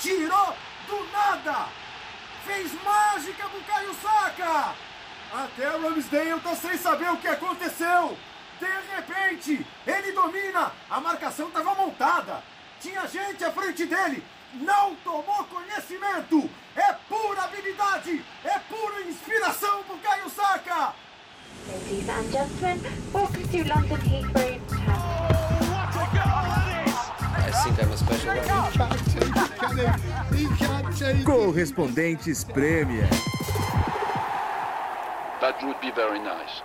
Tirou do nada! Fez mágica pro Caio Saka! Até o Ramsdale tá sem saber o que aconteceu! De repente, ele domina! A marcação tava montada! Tinha gente à frente dele! Não tomou conhecimento! É pura habilidade! É pura inspiração pro Caio Saka! Ladies and gentlemen, welcome to London Heathrow. Think I'm a special one. Correspondentes Premier. That would be very nice.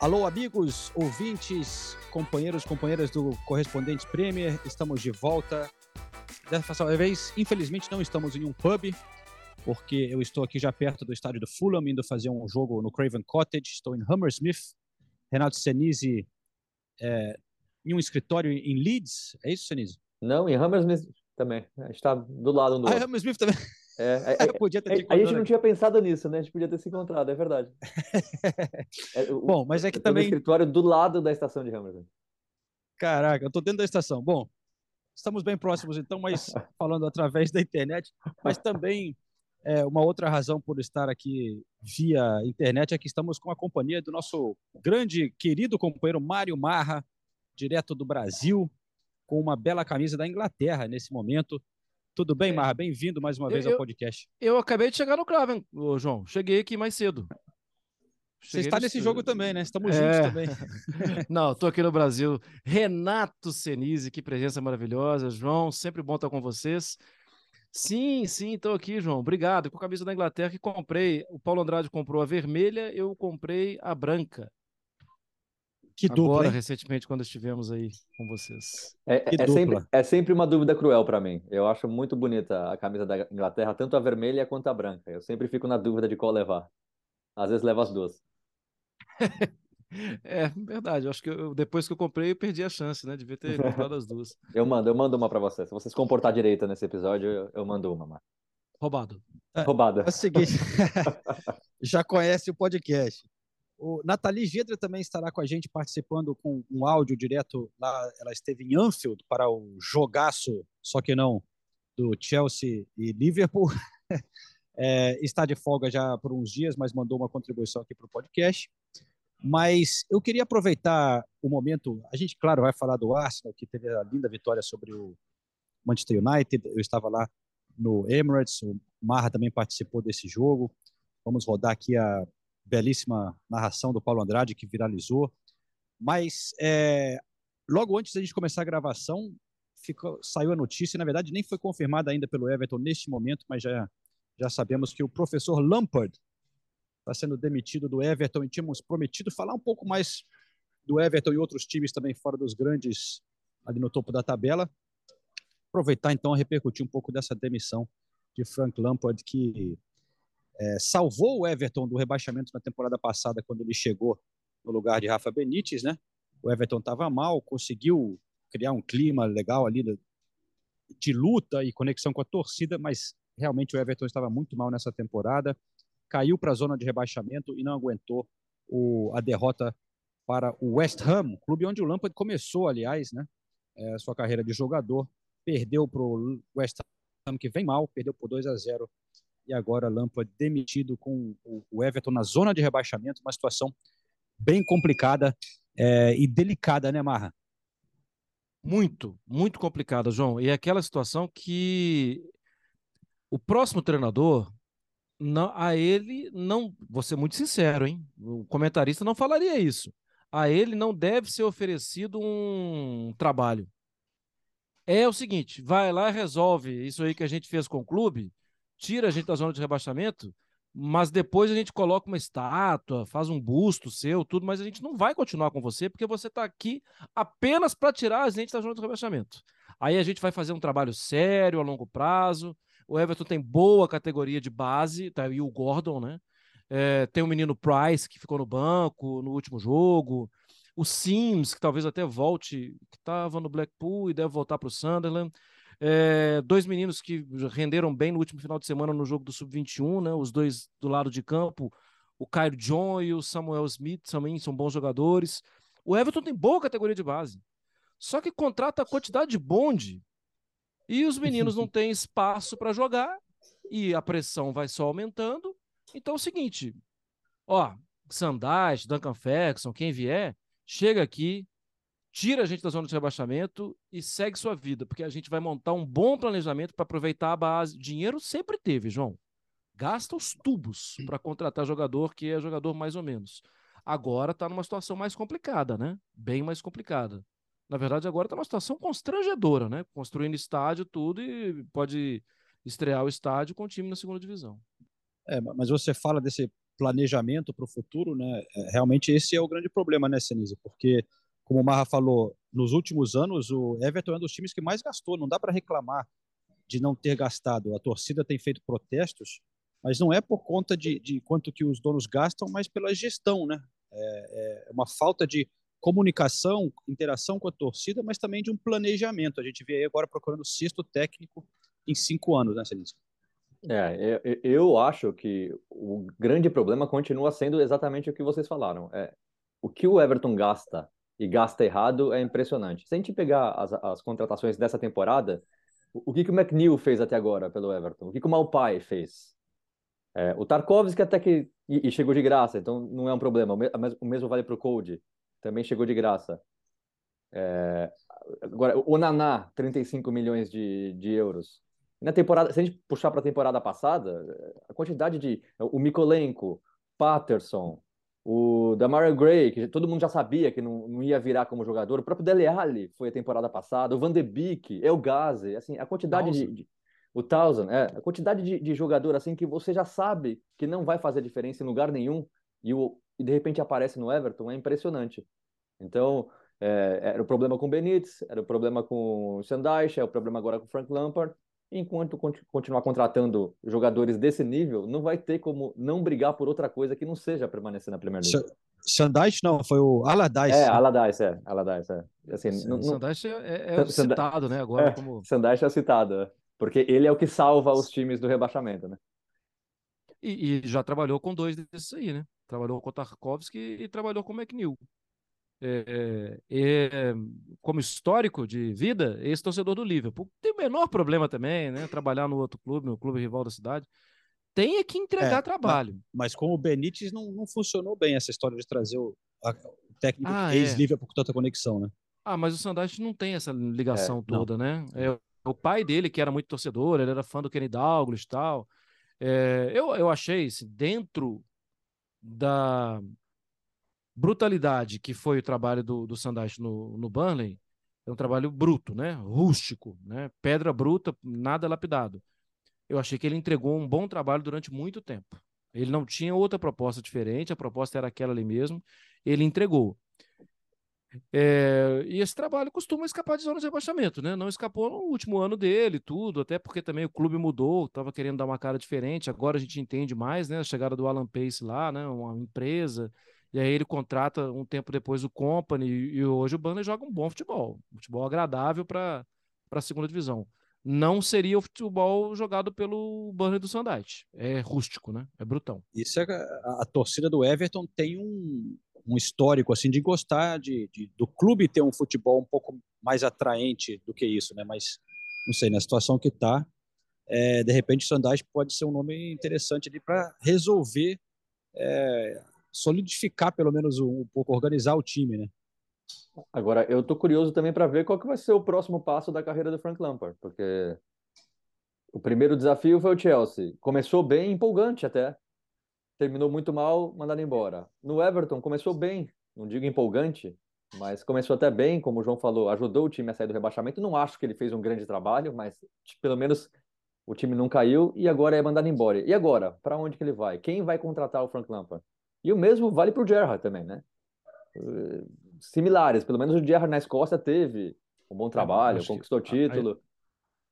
Alô, amigos, ouvintes, companheiros, companheiras do Correspondentes Premier, estamos de volta. Dessa vez, infelizmente, não estamos em um pub, porque eu estou aqui já perto do estádio do Fulham, indo fazer um jogo no Craven Cottage. Estou em Hammersmith. Renato Senise é, em um escritório em Leeds. É isso, Senise? Não, em Hammersmith também. A gente está do lado um do Ah, outro. Hammersmith também. É, é, Eu podia ter é, a gente não tinha pensado nisso, né? A gente podia ter se encontrado, é verdade. É, o- Bom, mas é que também. escritório do lado da estação de Hammersmith. Caraca, eu tô dentro da estação. Bom, estamos bem próximos então, mas falando através da internet, mas também é, uma outra razão por estar aqui via internet é que estamos com a companhia do nosso grande, querido companheiro Mário Marra, direto do Brasil, com uma bela camisa da Inglaterra nesse momento. Tudo bem, É. Marra? Bem-vindo mais uma vez Eu- ao podcast. Eu acabei de chegar no Craven, ô, João. Cheguei aqui mais cedo. Você Cheguei está no- nesse jogo também, né? Estamos É. juntos também. Não, tô aqui no Brasil. Renato Senise, que presença maravilhosa. João, sempre bom estar com vocês. Sim, sim, estou aqui, João. Obrigado. Com a camisa da Inglaterra que comprei. O Paulo Andrade comprou a vermelha, eu comprei a branca. Que dupla, Agora, hein? recentemente, quando estivemos aí com vocês. É, é sempre, é sempre uma dúvida cruel para mim. Eu acho muito bonita a camisa da Inglaterra, tanto a vermelha quanto a branca. Eu sempre fico na dúvida de qual levar. Às vezes levo as duas. É verdade. Eu acho que eu- depois que eu comprei, eu perdi a chance, né? Devia ter comprado as duas. Eu mando, eu mando uma para você. Se você se comportar direito nesse episódio, eu, eu mando uma, Mar. Roubado. Roubada. É o seguinte, já conhece o podcast. O Nathalie Gedra também estará com a gente participando com um áudio direto lá. Ela esteve em Anfield para o jogaço, só que não, do Chelsea e Liverpool. É, está de folga já por uns dias, mas mandou uma contribuição aqui para o podcast. Mas eu queria aproveitar o momento. A gente, claro, vai falar do Arsenal, que teve a linda vitória sobre o Manchester United. Eu estava lá no Emirates, o Marra também participou desse jogo. Vamos rodar aqui a belíssima narração do Paulo Andrade, que viralizou. Mas é, logo antes da gente começar a gravação, ficou, saiu a notícia, na verdade nem foi confirmada ainda pelo Everton neste momento, mas já, já sabemos que o professor Lampard está sendo demitido do Everton e tínhamos prometido falar um pouco mais do Everton e outros times também fora dos grandes ali no topo da tabela. Aproveitar então a repercutir um pouco dessa demissão de Frank Lampard, que é, salvou o Everton do rebaixamento na temporada passada, quando ele chegou no lugar de Rafa Benítez, né? O Everton estava mal, conseguiu criar um clima legal ali de, luta e conexão com a torcida, mas realmente o Everton estava muito mal nessa temporada, caiu para a zona de rebaixamento e não aguentou o, a derrota para o West Ham, clube onde o Lampard começou, aliás, né? É, sua carreira de jogador, perdeu para o West Ham, que vem mal, perdeu por 2 a 0 e agora Lampard demitido com o Everton na zona de rebaixamento, uma situação bem complicada é, e delicada, né, Marra? Muito, muito complicada, João. E é aquela situação que o próximo treinador, não, a ele não, vou ser muito sincero, hein? O comentarista não falaria isso. A ele não deve ser oferecido um trabalho. É o seguinte, vai lá e resolve isso aí que a gente fez com o clube, tira a gente da zona de rebaixamento, mas depois a gente coloca uma estátua, faz um busto seu, tudo, mas a gente não vai continuar com você porque você está aqui apenas para tirar a gente da zona de rebaixamento. Aí a gente vai fazer um trabalho sério a longo prazo. O Everton tem boa categoria de base, tá aí o Gordon, né? É, tem o menino Price que ficou no banco no último jogo. O Sims, que talvez até volte, que estava no Blackpool e deve voltar para o Sunderland. É, dois meninos que renderam bem no último final de semana no jogo do Sub-21, né? Os dois do lado de campo, o Caio John e o Samuel Smith também são bons jogadores. O Everton tem boa categoria de base. Só que contrata a quantidade de bonde e os meninos não têm espaço para jogar e a pressão vai só aumentando. Então é o seguinte, ó, Sandais, Duncan Ferguson, quem vier, chega aqui, tira a gente da zona de rebaixamento e segue sua vida, porque a gente vai montar um bom planejamento para aproveitar a base. Dinheiro sempre teve, João. Gasta os tubos para contratar jogador que é jogador mais ou menos. Agora está numa situação mais complicada, né? Bem mais complicada. Na verdade, agora está numa situação constrangedora, né? Construindo estádio, tudo, e pode estrear o estádio com o time na segunda divisão. É, mas você fala desse planejamento para o futuro, né? É, realmente esse é o grande problema, né, Senise? Porque, como o Marra falou, nos últimos anos o Everton é um dos times que mais gastou. Não dá para reclamar de não ter gastado. A torcida tem feito protestos, mas não é por conta de, de quanto que os donos gastam, mas pela gestão, né? É, é uma falta de comunicação, interação com a torcida, mas também de um planejamento. A gente vê aí agora procurando sexto técnico em cinco anos, né, Celso? É, eu, eu acho que o grande problema continua sendo exatamente o que vocês falaram. É, o que o Everton gasta e gasta errado é impressionante. Se a gente pegar as, as contratações dessa temporada, o, o que, que o McNeil fez até agora pelo Everton? O que, que o Malpai fez? É, o Tarkovsky até que... E, e, chegou de graça, então não é um problema. O mesmo vale para o Code também chegou de graça. É, agora, o Naná, 35 milhões de, de euros. Na temporada, se a gente puxar para a temporada passada, a quantidade de. O Mikolenko, Patterson, o Damario Gray, que todo mundo já sabia que não, não ia virar como jogador, o próprio Dele Alli foi a temporada passada, o Van de Beek, El Gazi, assim, a quantidade de, de, O Thousand, é, a quantidade de, de jogador assim que você já sabe que não vai fazer diferença em lugar nenhum, e o, e de repente aparece no Everton, é impressionante. Então, é, era o problema com o Benítez, era o problema com o Sandaich, é o problema agora com o Frank Lampard. Enquanto continuar contratando jogadores desse nível, não vai ter como não brigar por outra coisa que não seja permanecer na Premier League. Sandaich não, foi o Allardyce. É, Allardyce, é. Allardyce, é. Assim, Sim, não, Sandaich é, é citado, né, agora é, como... Sandaich é citado, é. porque ele é o que salva os times do rebaixamento, né? E, e já trabalhou com dois desses aí, né? trabalhou com o Tarkovsky e trabalhou com o McNeil. É, é, como histórico de vida, esse torcedor do Liverpool tem o menor problema também, né? Trabalhar no outro clube, no clube rival da cidade. Tem é que entregar é, trabalho. Mas, mas, com o Benítez não, não funcionou bem essa história de trazer o, a, o técnico ah, ex-Liverpool com tanta conexão, né? Ah, mas o Sandage não tem essa ligação é, toda, não. né? É, o pai dele, que era muito torcedor, ele era fã do Kenny Douglas e tal. É, eu, eu achei, assim, dentro da brutalidade que foi o trabalho do, do Sandage no, no Burnley, é um trabalho bruto, né? Rústico, né? Pedra bruta, nada lapidado. Eu achei que ele entregou um bom trabalho durante muito tempo. Ele não tinha outra proposta diferente, a proposta era aquela ali mesmo. Ele entregou. É, e esse trabalho costuma escapar de zona de rebaixamento, né? Não escapou no último ano dele, tudo, até porque também o clube mudou, estava querendo dar uma cara diferente. Agora a gente entende mais, né? A chegada do Alan Pace lá, né? Uma empresa. E aí ele contrata um tempo depois o Company e hoje o Burnley joga um bom futebol, um futebol agradável para a segunda divisão. Não seria o futebol jogado pelo Burnley do Sandite. É rústico, né? É brutão. Isso é a, a torcida do Everton tem um, um histórico assim de gostar de, de, do clube ter um futebol um pouco mais atraente do que isso, né? Mas não sei, na situação que está, é, de repente o Sandage pode ser um nome interessante ali para resolver, é, solidificar pelo menos um, um, pouco, organizar o time, né? Agora eu tô curioso também para ver qual que vai ser o próximo passo da carreira do Frank Lampard, porque o primeiro desafio foi o Chelsea, começou bem empolgante até, terminou muito mal, mandado embora. No Everton começou bem, não digo empolgante, mas começou até bem, como o João falou, ajudou o time a sair do rebaixamento. Não acho que ele fez um grande trabalho, mas pelo menos o time não caiu e agora é mandado embora. E agora, para onde que ele vai? Quem vai contratar o Frank Lampard? E o mesmo vale para o Gerrard também, né? Eh, similares, pelo menos o Gerrard na Escócia teve um bom trabalho, conquistou o título. Acho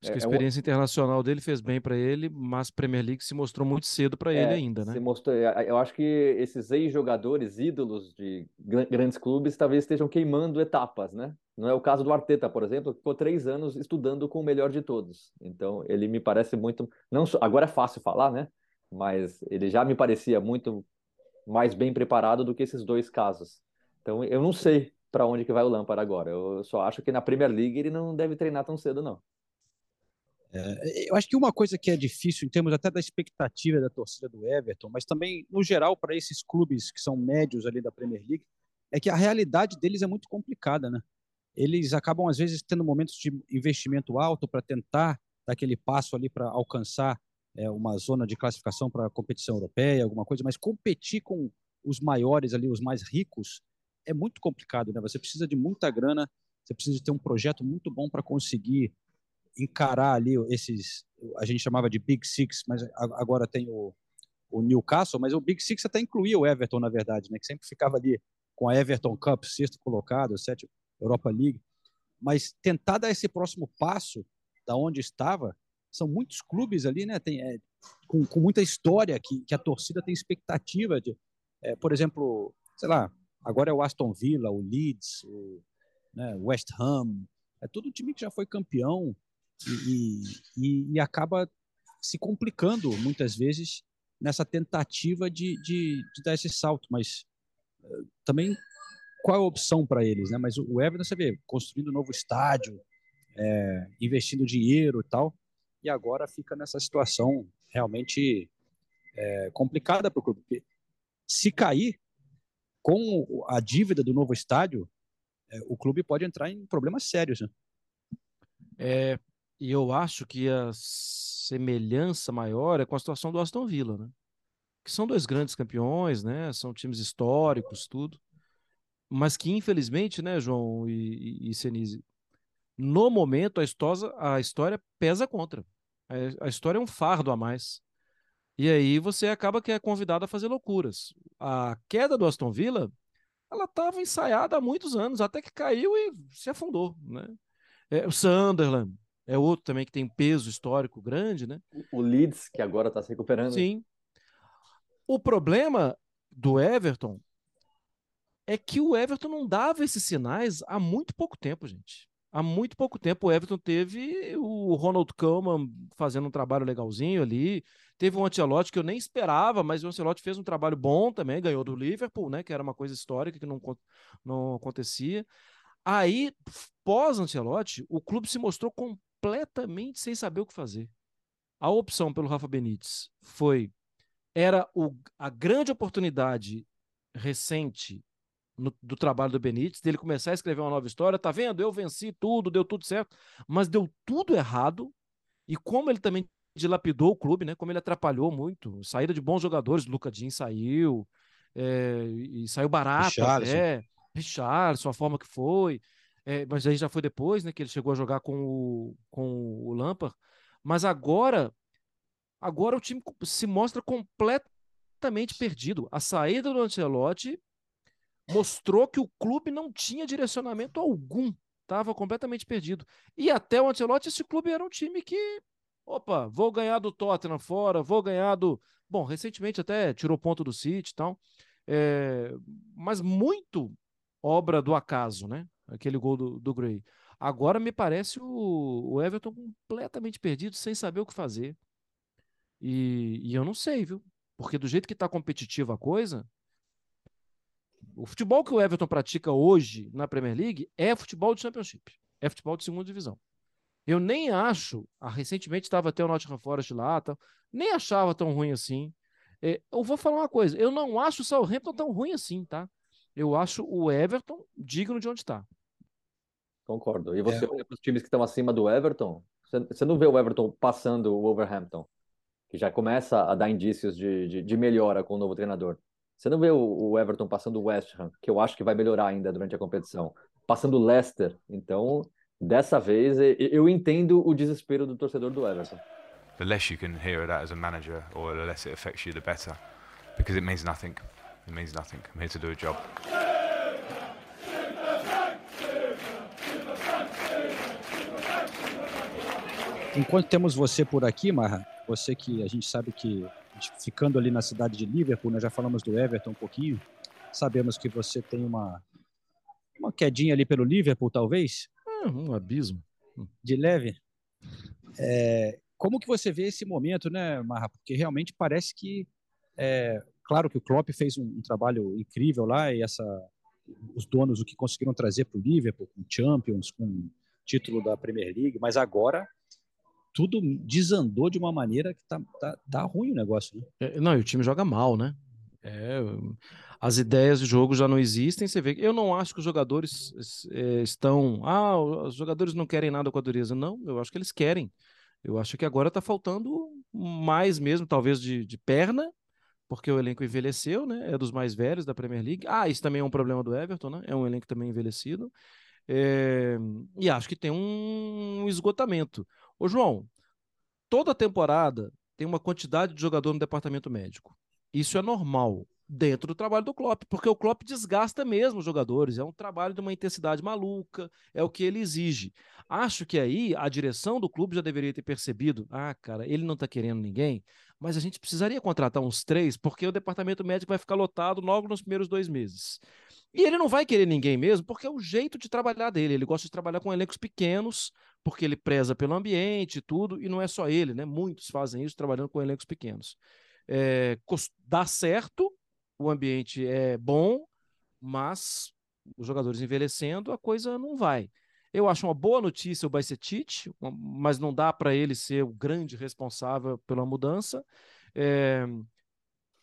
que a É- é um- experiência internacional dele fez bem para ele, mas Premier League se mostrou muito cedo para ele É, ainda, né? se mostrou, é, eu acho que esses ex-jogadores, ídolos de gran- grandes clubes, talvez estejam queimando etapas, né? Não é o caso do Arteta, por exemplo, que ficou três anos estudando com o melhor de todos. Então, ele me parece muito. Não agora é fácil falar, né? Mas ele já me parecia muito mais bem preparado do que esses dois casos. Então, eu não sei para onde que vai o Lampard agora. Eu só acho que na Premier League ele não deve treinar tão cedo, não. Eu acho que uma coisa que é difícil, em termos até da expectativa da torcida do Everton, mas também, no geral, para esses clubes que são médios ali da Premier League, é que a realidade deles é muito complicada, né? Eles acabam, às vezes, tendo momentos de investimento alto para tentar dar aquele passo ali para alcançar é, uma zona de classificação para a competição europeia, alguma coisa, mas competir com os maiores ali, os mais ricos, é muito complicado, né? Você precisa de muita grana, você precisa ter um projeto muito bom para conseguir encarar ali esses, a gente chamava de Big Six, mas agora tem o, o Newcastle, mas o Big Six até incluía o Everton, na verdade, né, que sempre ficava ali com a Everton Cup, sexto colocado, sétimo Europa League, mas tentar dar esse próximo passo da onde estava, são muitos clubes ali, né, tem, é, com, com muita história, que, que a torcida tem expectativa de, é, por exemplo, sei lá, agora é o Aston Villa, o Leeds, o né, West Ham, é todo time que já foi campeão, e, e, e acaba se complicando muitas vezes nessa tentativa de, de, de dar esse salto. Mas eh, também qual é a opção para eles? Né? Mas o Everton, você vê, construindo um novo estádio, eh, investindo dinheiro e tal, e agora fica nessa situação realmente eh, complicada para o clube. Porque se cair com a dívida do novo estádio, eh, o clube pode entrar em problemas sérios. Né? É, e eu acho que a semelhança maior é com a situação do Aston Villa, né? Que são dois grandes campeões, né? São times históricos, tudo. Mas que, infelizmente, né, João e, e, e Senise, no momento a história, a história pesa contra. A, a história é um fardo a mais. E aí você acaba que é convidado a fazer loucuras. A queda do Aston Villa, ela estava ensaiada há muitos anos, até que caiu e se afundou, né? É, o Sunderland é outro também que tem peso histórico grande, né? O Leeds, que agora está se recuperando. Sim. O problema do Everton é que o Everton não dava esses sinais há muito pouco tempo, gente. Há muito pouco tempo o Everton teve o Ronald Koeman fazendo um trabalho legalzinho ali, teve um Ancelotti que eu nem esperava, mas o Ancelotti fez um trabalho bom também, ganhou do Liverpool, né, que era uma coisa histórica que não, não acontecia. Aí, pós Ancelotti, o clube se mostrou completamente sem saber o que fazer. A opção pelo Rafa Benítez foi era o, a grande oportunidade recente no, do trabalho do Benítez, dele começar a escrever uma nova história. Tá vendo? Eu venci tudo, deu tudo certo, mas deu tudo errado. E como ele também dilapidou o clube, né? Como ele atrapalhou muito, saída de bons jogadores, Luca Jean saiu, é, e saiu barato Richarlison. até, Richarlison, a forma que foi, é, mas aí já foi depois, né? Que ele chegou a jogar com o, com o Lampard. Mas agora, agora o time se mostra completamente perdido. A saída do Ancelotti mostrou que o clube não tinha direcionamento algum, estava completamente perdido. E até o Ancelotti, esse clube era um time que, opa, vou ganhar do Tottenham fora, vou ganhar do. Bom, recentemente até tirou ponto do City e tal, é... mas muito obra do acaso, né? Aquele gol do, do Gray. Agora me parece o, o Everton completamente perdido, sem saber o que fazer. E, e eu não sei, viu? Porque do jeito que está competitiva a coisa, o futebol que o Everton pratica hoje na Premier League é futebol de Championship, é futebol de segunda divisão. Eu nem acho, ah, recentemente estava até o Nottingham Forest lá, tá, nem achava tão ruim assim. É, eu vou falar uma coisa, eu não acho o Southampton tão ruim assim, tá? Eu acho o Everton digno de onde está. Concordo. E você É. olha para os times que estão acima do Everton, você, você não vê o Everton passando o Wolverhampton, que já começa a dar indícios de, de, de melhora com o novo treinador. Você não vê o, Everton passando o West Ham, que eu acho que vai melhorar ainda durante a competição. Passando o Leicester. Então, dessa vez, eu entendo o desespero do torcedor do Everton. the less you can hear of that as a manager or the less it affects you, the better. Because it means nothing. It means nothing. I'm here to do a job. enquanto temos você por aqui, Marra, você que a gente sabe que ficando ali na cidade de Liverpool, nós já falamos do Everton um pouquinho, sabemos que você tem uma uma quedinha ali pelo Liverpool, talvez? É, um abismo. De leve. É, como que você vê esse momento, né, Marra? Porque realmente parece que, é, claro que o Klopp fez um, um, trabalho incrível lá e essa, os donos o que conseguiram trazer para o Liverpool, com Champions, com título da Premier League, mas agora tudo desandou de uma maneira que tá, tá, tá ruim o negócio, né? É, não, e o time joga mal, né? É, as ideias de jogo já não existem. Você vê eu não acho que os jogadores é, estão. Ah, os jogadores não querem nada com a dureza. Não, eu acho que eles querem. Eu acho que agora está faltando mais mesmo, talvez de, de perna, porque o elenco envelheceu, né? É dos mais velhos da Premier League. Ah, isso também é um problema do Everton, né? É um elenco também envelhecido. É... E acho que tem um esgotamento. Ô, João, toda temporada tem uma quantidade de jogador no departamento médico. Isso é normal dentro do trabalho do Klopp, porque o Klopp desgasta mesmo os jogadores, é um trabalho de uma intensidade maluca, é o que ele exige. Acho que aí a direção do clube já deveria ter percebido, ah, cara, ele não está querendo ninguém, mas a gente precisaria contratar uns três, porque o departamento médico vai ficar lotado logo nos primeiros dois meses. E ele não vai querer ninguém mesmo, porque é o jeito de trabalhar dele. Ele gosta de trabalhar com elencos pequenos, porque ele preza pelo ambiente e tudo, e não é só ele, né? Muitos fazem isso trabalhando com elencos pequenos. É, dá certo, o ambiente é bom, mas os jogadores envelhecendo, a coisa não vai. Eu acho uma boa notícia o Bajcetic, mas não dá para ele ser o grande responsável pela mudança. É...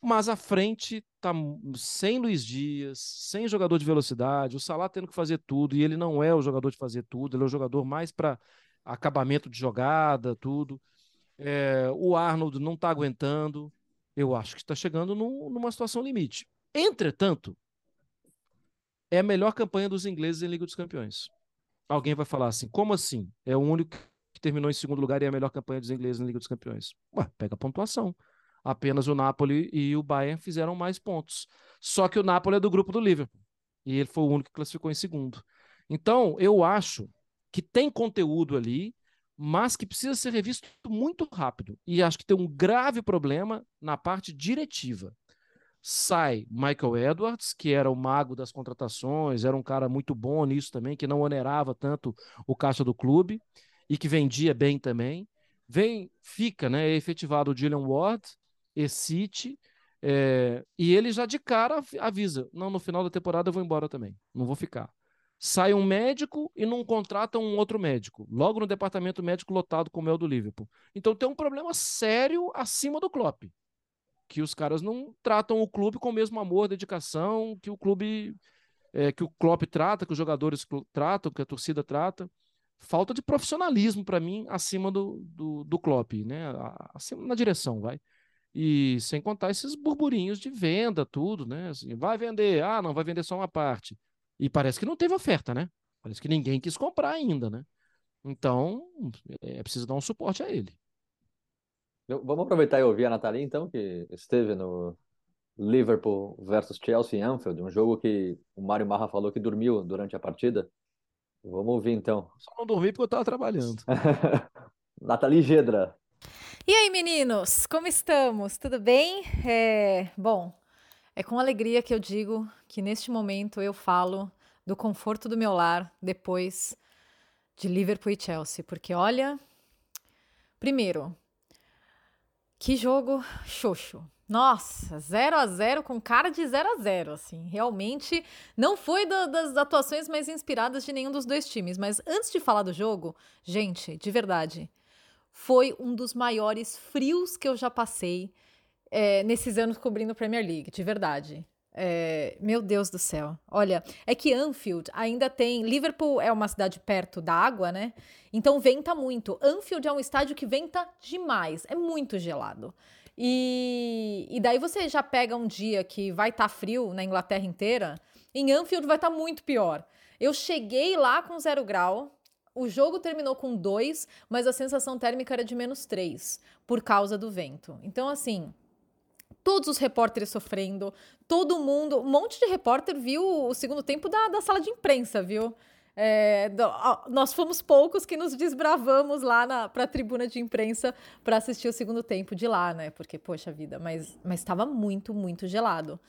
Mas a frente tá sem Luiz Dias, sem jogador de velocidade, o Salah tendo que fazer tudo, e ele não é o jogador de fazer tudo, ele é o jogador mais para acabamento de jogada, tudo. É... O Arnold não está aguentando eu acho que está chegando num, numa situação limite. Entretanto, é a melhor campanha dos ingleses em Liga dos Campeões. Alguém vai falar assim: como assim? É o único que terminou em segundo lugar e é a melhor campanha dos ingleses em Liga dos Campeões. Ué, pega a pontuação. Apenas o Napoli e o Bayern fizeram mais pontos. Só que o Napoli é do grupo do Liverpool. E ele foi o único que classificou em segundo. Então, eu acho que tem conteúdo ali mas que precisa ser revisto muito rápido. E acho que tem um grave problema na parte diretiva. Sai Michael Edwards, que era o mago das contratações, era um cara muito bom nisso também, que não onerava tanto o caixa do clube e que vendia bem também. Vem, fica, né? É efetivado o Dylan Ward, e City, é, e ele já de cara avisa: não, no final da temporada eu vou embora também, não vou ficar sai um médico e não contrata um outro médico, logo no departamento médico lotado como é o do Liverpool. Então tem um problema sério acima do Klopp, que os caras não tratam o clube com o mesmo amor, dedicação que o clube é, que o Klopp trata, que os jogadores tratam, que a torcida trata. Falta de profissionalismo para mim acima do, do, do Klopp, né? Acima na direção, vai. E sem contar esses burburinhos de venda, tudo, né? Assim, vai vender, ah, não, vai vender só uma parte. E parece que não teve oferta, né? Parece que ninguém quis comprar ainda, né? Então, é preciso dar um suporte a ele. Vamos aproveitar e ouvir a Nathalie, então, que esteve no Liverpool versus Chelsea em Anfield, um jogo que o Mário Marra falou que dormiu durante a partida. Vamos ouvir, então. Só não dormi porque eu estava trabalhando. Nathalie Gedra. E aí, meninos, como estamos? Tudo bem? É... Bom, é com alegria que eu digo que neste momento eu falo do conforto do meu lar depois de Liverpool e Chelsea, porque olha, primeiro, que jogo xoxo. Nossa, 0 a 0 com cara de 0 a 0 assim. Realmente não foi da, das atuações mais inspiradas de nenhum dos dois times, mas antes de falar do jogo, gente, de verdade, foi um dos maiores frios que eu já passei é, nesses anos cobrindo Premier League, de verdade. É, meu Deus do céu. Olha, é que Anfield ainda tem. Liverpool é uma cidade perto da água, né? Então venta muito. Anfield é um estádio que venta demais. É muito gelado. E, e daí você já pega um dia que vai estar tá frio na Inglaterra inteira. Em Anfield vai estar tá muito pior. Eu cheguei lá com zero grau. O jogo terminou com dois, mas a sensação térmica era de menos três, por causa do vento. Então, assim, todos os repórteres sofrendo, todo mundo, um monte de repórter viu o segundo tempo da, da sala de imprensa, viu? É, nós fomos poucos que nos desbravamos lá para a tribuna de imprensa para assistir o segundo tempo de lá, né? Porque, poxa vida, mas estava muito, muito gelado.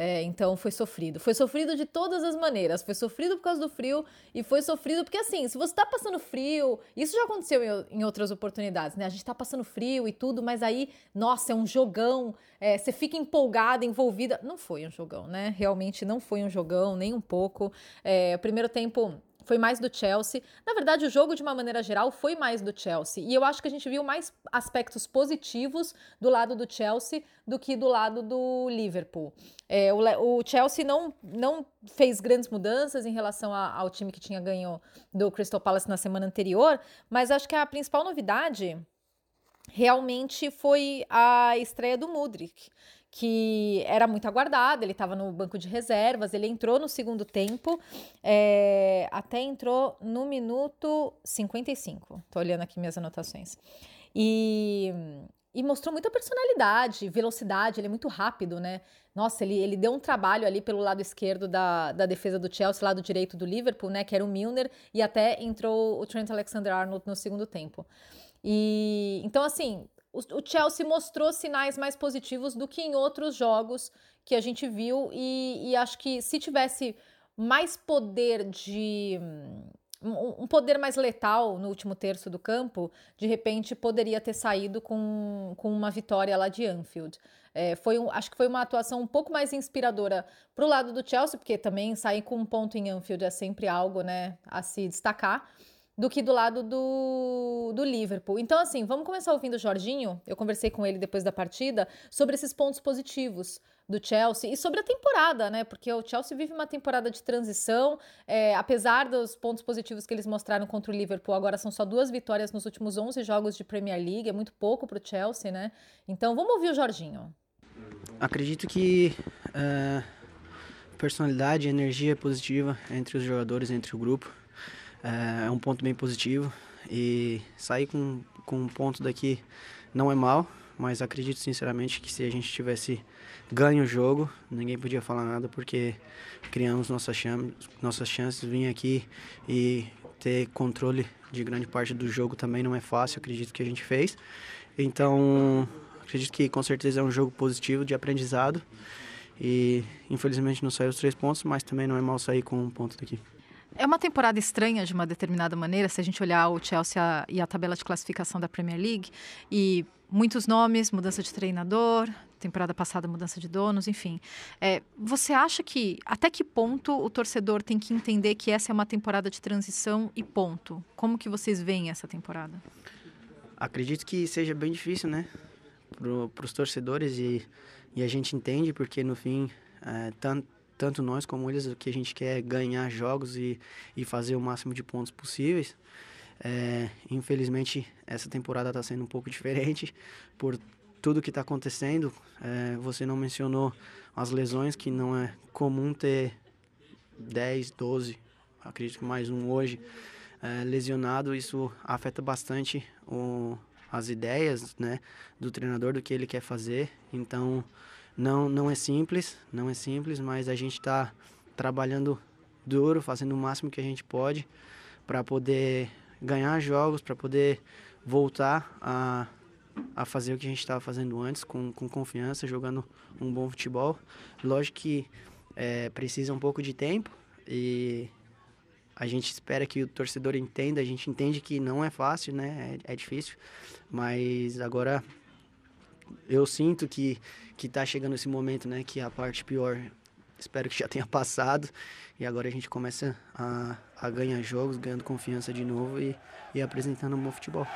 É, então foi sofrido. Foi sofrido de todas as maneiras. Foi sofrido por causa do frio e foi sofrido porque, assim, se você tá passando frio, isso já aconteceu em, em outras oportunidades, né? A gente tá passando frio e tudo, mas aí, nossa, é um jogão, é, você fica empolgada, envolvida. Não foi um jogão, né? Realmente não foi um jogão, nem um pouco. É, primeiro tempo foi mais do Chelsea. Na verdade, o jogo, de uma maneira geral, foi mais do Chelsea. E eu acho que a gente viu mais aspectos positivos do lado do Chelsea do que do lado do Liverpool. É, o, o, Chelsea não, não fez grandes mudanças em relação a, ao time que tinha ganho do Crystal Palace na semana anterior, mas acho que a principal novidade realmente foi a estreia do Mudrik que era muito aguardado, ele estava no banco de reservas, ele entrou no segundo tempo, é, até entrou no minuto 55. Tô olhando aqui minhas anotações. E, e mostrou muita personalidade, velocidade, ele é muito rápido, né? Nossa, ele, ele deu um trabalho ali pelo lado esquerdo da, da defesa do Chelsea, lado direito do Liverpool, né? Que era o Milner, e até entrou o Trent Alexander-Arnold no segundo tempo. E então, assim, o, Chelsea mostrou sinais mais positivos do que em outros jogos que a gente viu, e, e acho que se tivesse mais poder de. Um, poder mais letal no último terço do campo, de repente poderia ter saído com, com uma vitória lá de Anfield. É, foi um, acho que foi uma atuação um pouco mais inspiradora para o lado do Chelsea, porque também sair com um ponto em Anfield é sempre algo né, a se destacar do que do lado do, do Liverpool. Então, assim, vamos começar ouvindo o Jorginho. Eu conversei com ele depois da partida sobre esses pontos positivos do Chelsea e sobre a temporada, né? Porque o Chelsea vive uma temporada de transição. É, apesar dos pontos positivos que eles mostraram contra o Liverpool, agora são só duas vitórias nos últimos 11 jogos de Premier League. É muito pouco para o Chelsea, né? Então, vamos ouvir o Jorginho. Acredito que uh, personalidade energia positiva entre os jogadores, entre o grupo é, é um ponto bem positivo e sair com, com um ponto daqui não é mal, mas acredito sinceramente que se a gente tivesse ganho o jogo, ninguém podia falar nada porque criamos nossas chances, nossas chances, vir aqui e ter controle de grande parte do jogo também não é fácil, acredito que a gente fez. Então, acredito que com certeza é um jogo positivo de aprendizado e infelizmente não saiu os três pontos, mas também não é mal sair com um ponto daqui. É uma temporada estranha de uma determinada maneira, se a gente olhar o Chelsea e a tabela de classificação da Premier League, e muitos nomes, mudança de treinador, temporada passada mudança de donos, enfim. É, você acha que até que ponto o torcedor tem que entender que essa é uma temporada de transição e ponto? Como que vocês veem essa temporada? Acredito que seja bem difícil, né? Para os torcedores e, e a gente entende porque no fim é, tanto tanto nós como eles, que a gente quer ganhar jogos e, e fazer o máximo de pontos possíveis. É, infelizmente, essa temporada está sendo um pouco diferente por tudo que está acontecendo. É, você não mencionou as lesões, que não é comum ter 10, 12, acredito que mais um hoje, é, lesionado. Isso afeta bastante o, as ideias né, do treinador, do que ele quer fazer. Então, não, não é simples, não é simples, mas a gente está trabalhando duro, fazendo o máximo que a gente pode para poder ganhar jogos, para poder voltar a, a fazer o que a gente estava fazendo antes, com, com confiança, jogando um bom futebol. Lógico que é, precisa um pouco de tempo e a gente espera que o torcedor entenda, a gente entende que não é fácil, né? É, é difícil, mas agora eu sinto que que tá chegando esse momento, né, que é a parte pior, espero que já tenha passado. E agora a gente começa a, a ganhar jogos, ganhando confiança de novo e, e apresentando um bom futebol.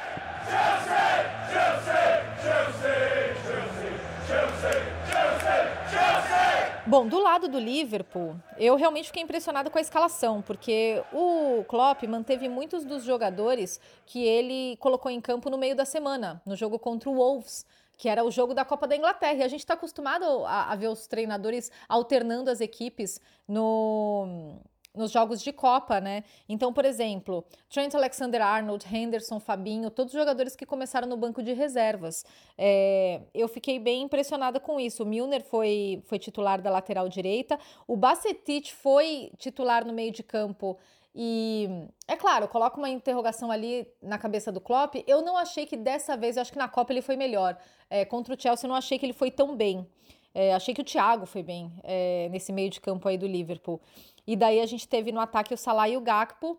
Bom, do lado do Liverpool, eu realmente fiquei impressionada com a escalação, porque o Klopp manteve muitos dos jogadores que ele colocou em campo no meio da semana, no jogo contra o Wolves que era o jogo da Copa da Inglaterra. E a gente está acostumado a, a, ver os treinadores alternando as equipes no, nos jogos de Copa, né? Então, por exemplo, Trent Alexander-Arnold, Henderson, Fabinho, todos os jogadores que começaram no banco de reservas. É, eu fiquei bem impressionada com isso. O Milner foi, foi titular da lateral direita, o Bacetic foi titular no meio de campo E é claro, coloca uma interrogação ali na cabeça do Klopp. Eu não achei que dessa vez, eu acho que na Copa ele foi melhor. É, contra o Chelsea, eu não achei que ele foi tão bem. É, achei que o Thiago foi bem é, nesse meio de campo aí do Liverpool. E daí a gente teve no ataque o Salah e o Gakpo.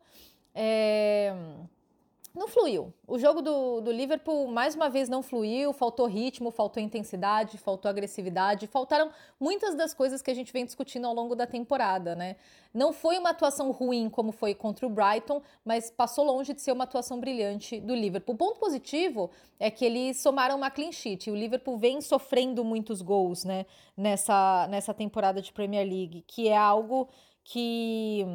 É não fluiu. O jogo do, do Liverpool, mais uma vez, não fluiu, faltou ritmo, faltou intensidade, faltou agressividade, faltaram muitas das coisas que a gente vem discutindo ao longo da temporada, né? Não foi uma atuação ruim como foi contra o Brighton, mas passou longe de ser uma atuação brilhante do Liverpool. O ponto positivo é que eles somaram uma clean sheet. O Liverpool vem sofrendo muitos gols, né, nessa, nessa temporada de Premier League, que é algo que,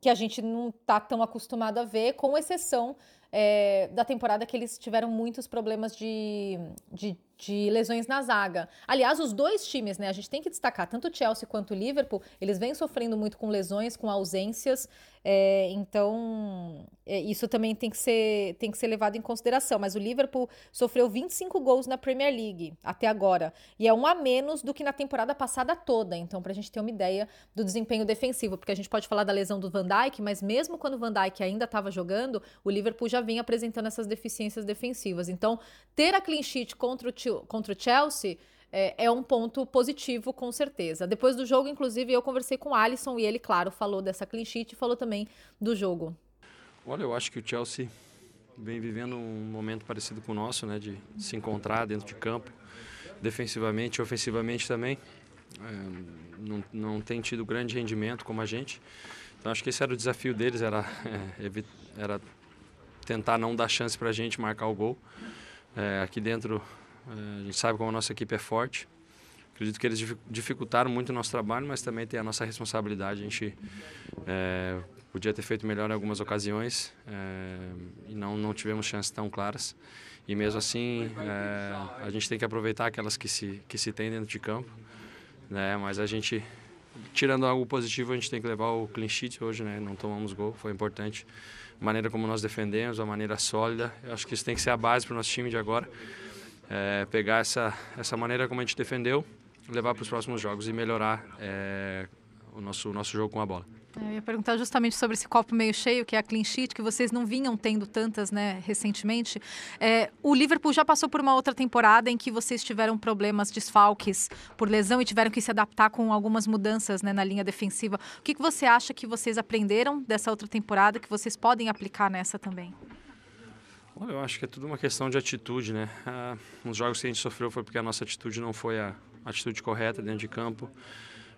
que a gente não está tão acostumado a ver, com exceção é, da temporada que eles tiveram muitos problemas de, de de lesões na zaga. Aliás, os dois times, né? A gente tem que destacar, tanto o Chelsea quanto o Liverpool, eles vêm sofrendo muito com lesões, com ausências. É, então, é, isso também tem que, ser, tem que ser levado em consideração. Mas o Liverpool sofreu 25 gols na Premier League até agora. E é um a menos do que na temporada passada toda. Então, para a gente ter uma ideia do desempenho defensivo. Porque a gente pode falar da lesão do Van Dijk, mas mesmo quando o Van Dijk ainda estava jogando, o Liverpool já vinha apresentando essas deficiências defensivas. Então, ter a clean sheet contra o contra o Chelsea é, é, um ponto positivo, com certeza. Depois do jogo, inclusive, eu conversei com o Alisson e ele, claro, falou dessa clean sheet e falou também do jogo. Olha, eu acho que o Chelsea vem vivendo um momento parecido com o nosso, né, de se encontrar dentro de campo, defensivamente e ofensivamente também. É, não, não tem tido grande rendimento como a gente. Então acho que esse era o desafio deles, era, é, era tentar não dar chance para a gente marcar o gol. É, aqui dentro a gente sabe como a nossa equipe é forte. Acredito que eles dificultaram muito o nosso trabalho, mas também tem a nossa responsabilidade. A gente é, podia ter feito melhor em algumas ocasiões é, e não, não tivemos chances tão claras. E mesmo assim, é, a gente tem que aproveitar aquelas que se, que se tem dentro de campo. Né? Mas a gente, tirando algo positivo, a gente tem que levar o clean sheet hoje, né? não tomamos gol, foi importante. A maneira como nós defendemos, a maneira sólida, eu acho que isso tem que ser a base para o nosso time de agora é, pegar essa, essa maneira como a gente defendeu, levar para os próximos jogos e melhorar é, o nosso, nosso jogo com a bola. Eu ia perguntar justamente sobre esse copo meio cheio, que é a clean sheet, que vocês não vinham tendo tantas, né, recentemente. É, o Liverpool já passou por uma outra temporada em que vocês tiveram problemas, desfalques por lesão e tiveram que se adaptar com algumas mudanças né, na linha defensiva. O que, que você acha que vocês aprenderam dessa outra temporada que vocês podem aplicar nessa também? Eu acho que é tudo uma questão de atitude, né? Ah, os jogos que a gente sofreu foi porque a nossa atitude não foi a atitude correta dentro de campo,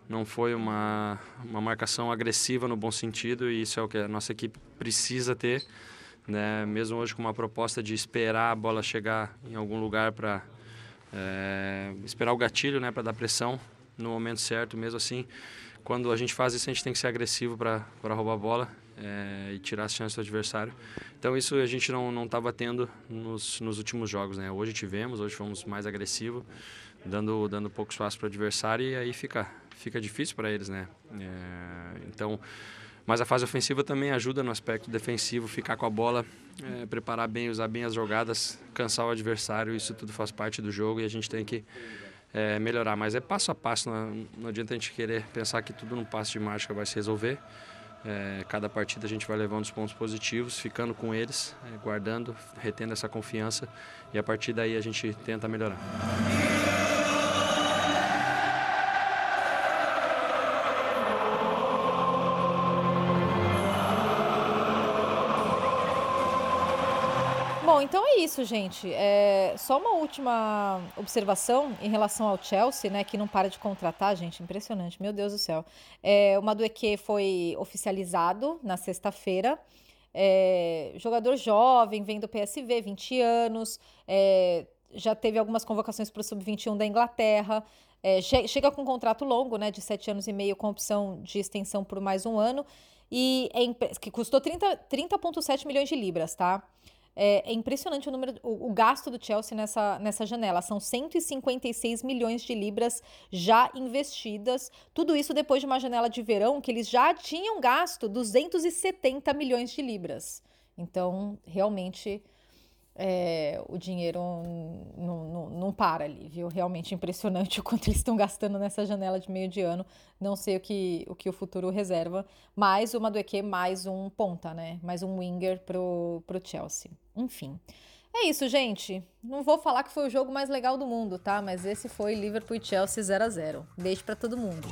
não foi uma, uma marcação agressiva no bom sentido e isso é o que a nossa equipe precisa ter, né? Mesmo hoje com uma proposta de esperar a bola chegar em algum lugar para é, esperar o gatilho, né? Para dar pressão no momento certo, mesmo assim, quando a gente faz isso a gente tem que ser agressivo para roubar a bola é, e tirar as chances do adversário. Então isso a gente não estava tendo nos, nos últimos jogos, né? Hoje tivemos, hoje fomos mais agressivos, dando dando pouco espaço para o adversário e aí fica fica difícil para eles, né? É, então, mas a fase ofensiva também ajuda no aspecto defensivo, ficar com a bola, é, preparar bem, usar bem as jogadas, cansar o adversário, isso tudo faz parte do jogo e a gente tem que é, melhorar. Mas é passo a passo, não adianta a gente querer pensar que tudo num passo de mágica vai se resolver. É, cada partida a gente vai levando os pontos positivos, ficando com eles, é, guardando, retendo essa confiança e a partir daí a gente tenta melhorar. Isso, gente. É, só uma última observação em relação ao Chelsea, né, que não para de contratar, gente, impressionante, meu Deus do céu. É, o Madueque foi oficializado na sexta-feira. É, jogador jovem, vem do PSV, 20 anos, é, já teve algumas convocações para o Sub-21 da Inglaterra. É, che chega com um contrato longo, né, de 7 anos e meio, com opção de extensão por mais um ano, e é que custou 30,7 30 milhões de libras, tá? É, é impressionante o número, o, o, gasto do Chelsea nessa, nessa janela. São 156 milhões de libras já investidas. Tudo isso depois de uma janela de verão que eles já tinham gasto 270 milhões de libras. Então, realmente, é, o dinheiro não para ali, viu? Realmente impressionante o quanto eles estão gastando nessa janela de meio de ano. Não sei o que o, que o futuro reserva. Mais uma do EQ, mais um ponta, né? Mais um winger pro, pro Chelsea. Enfim. É isso, gente. Não vou falar que foi o jogo mais legal do mundo, tá? Mas esse foi Liverpool e Chelsea 0 a 0 Beijo para todo mundo.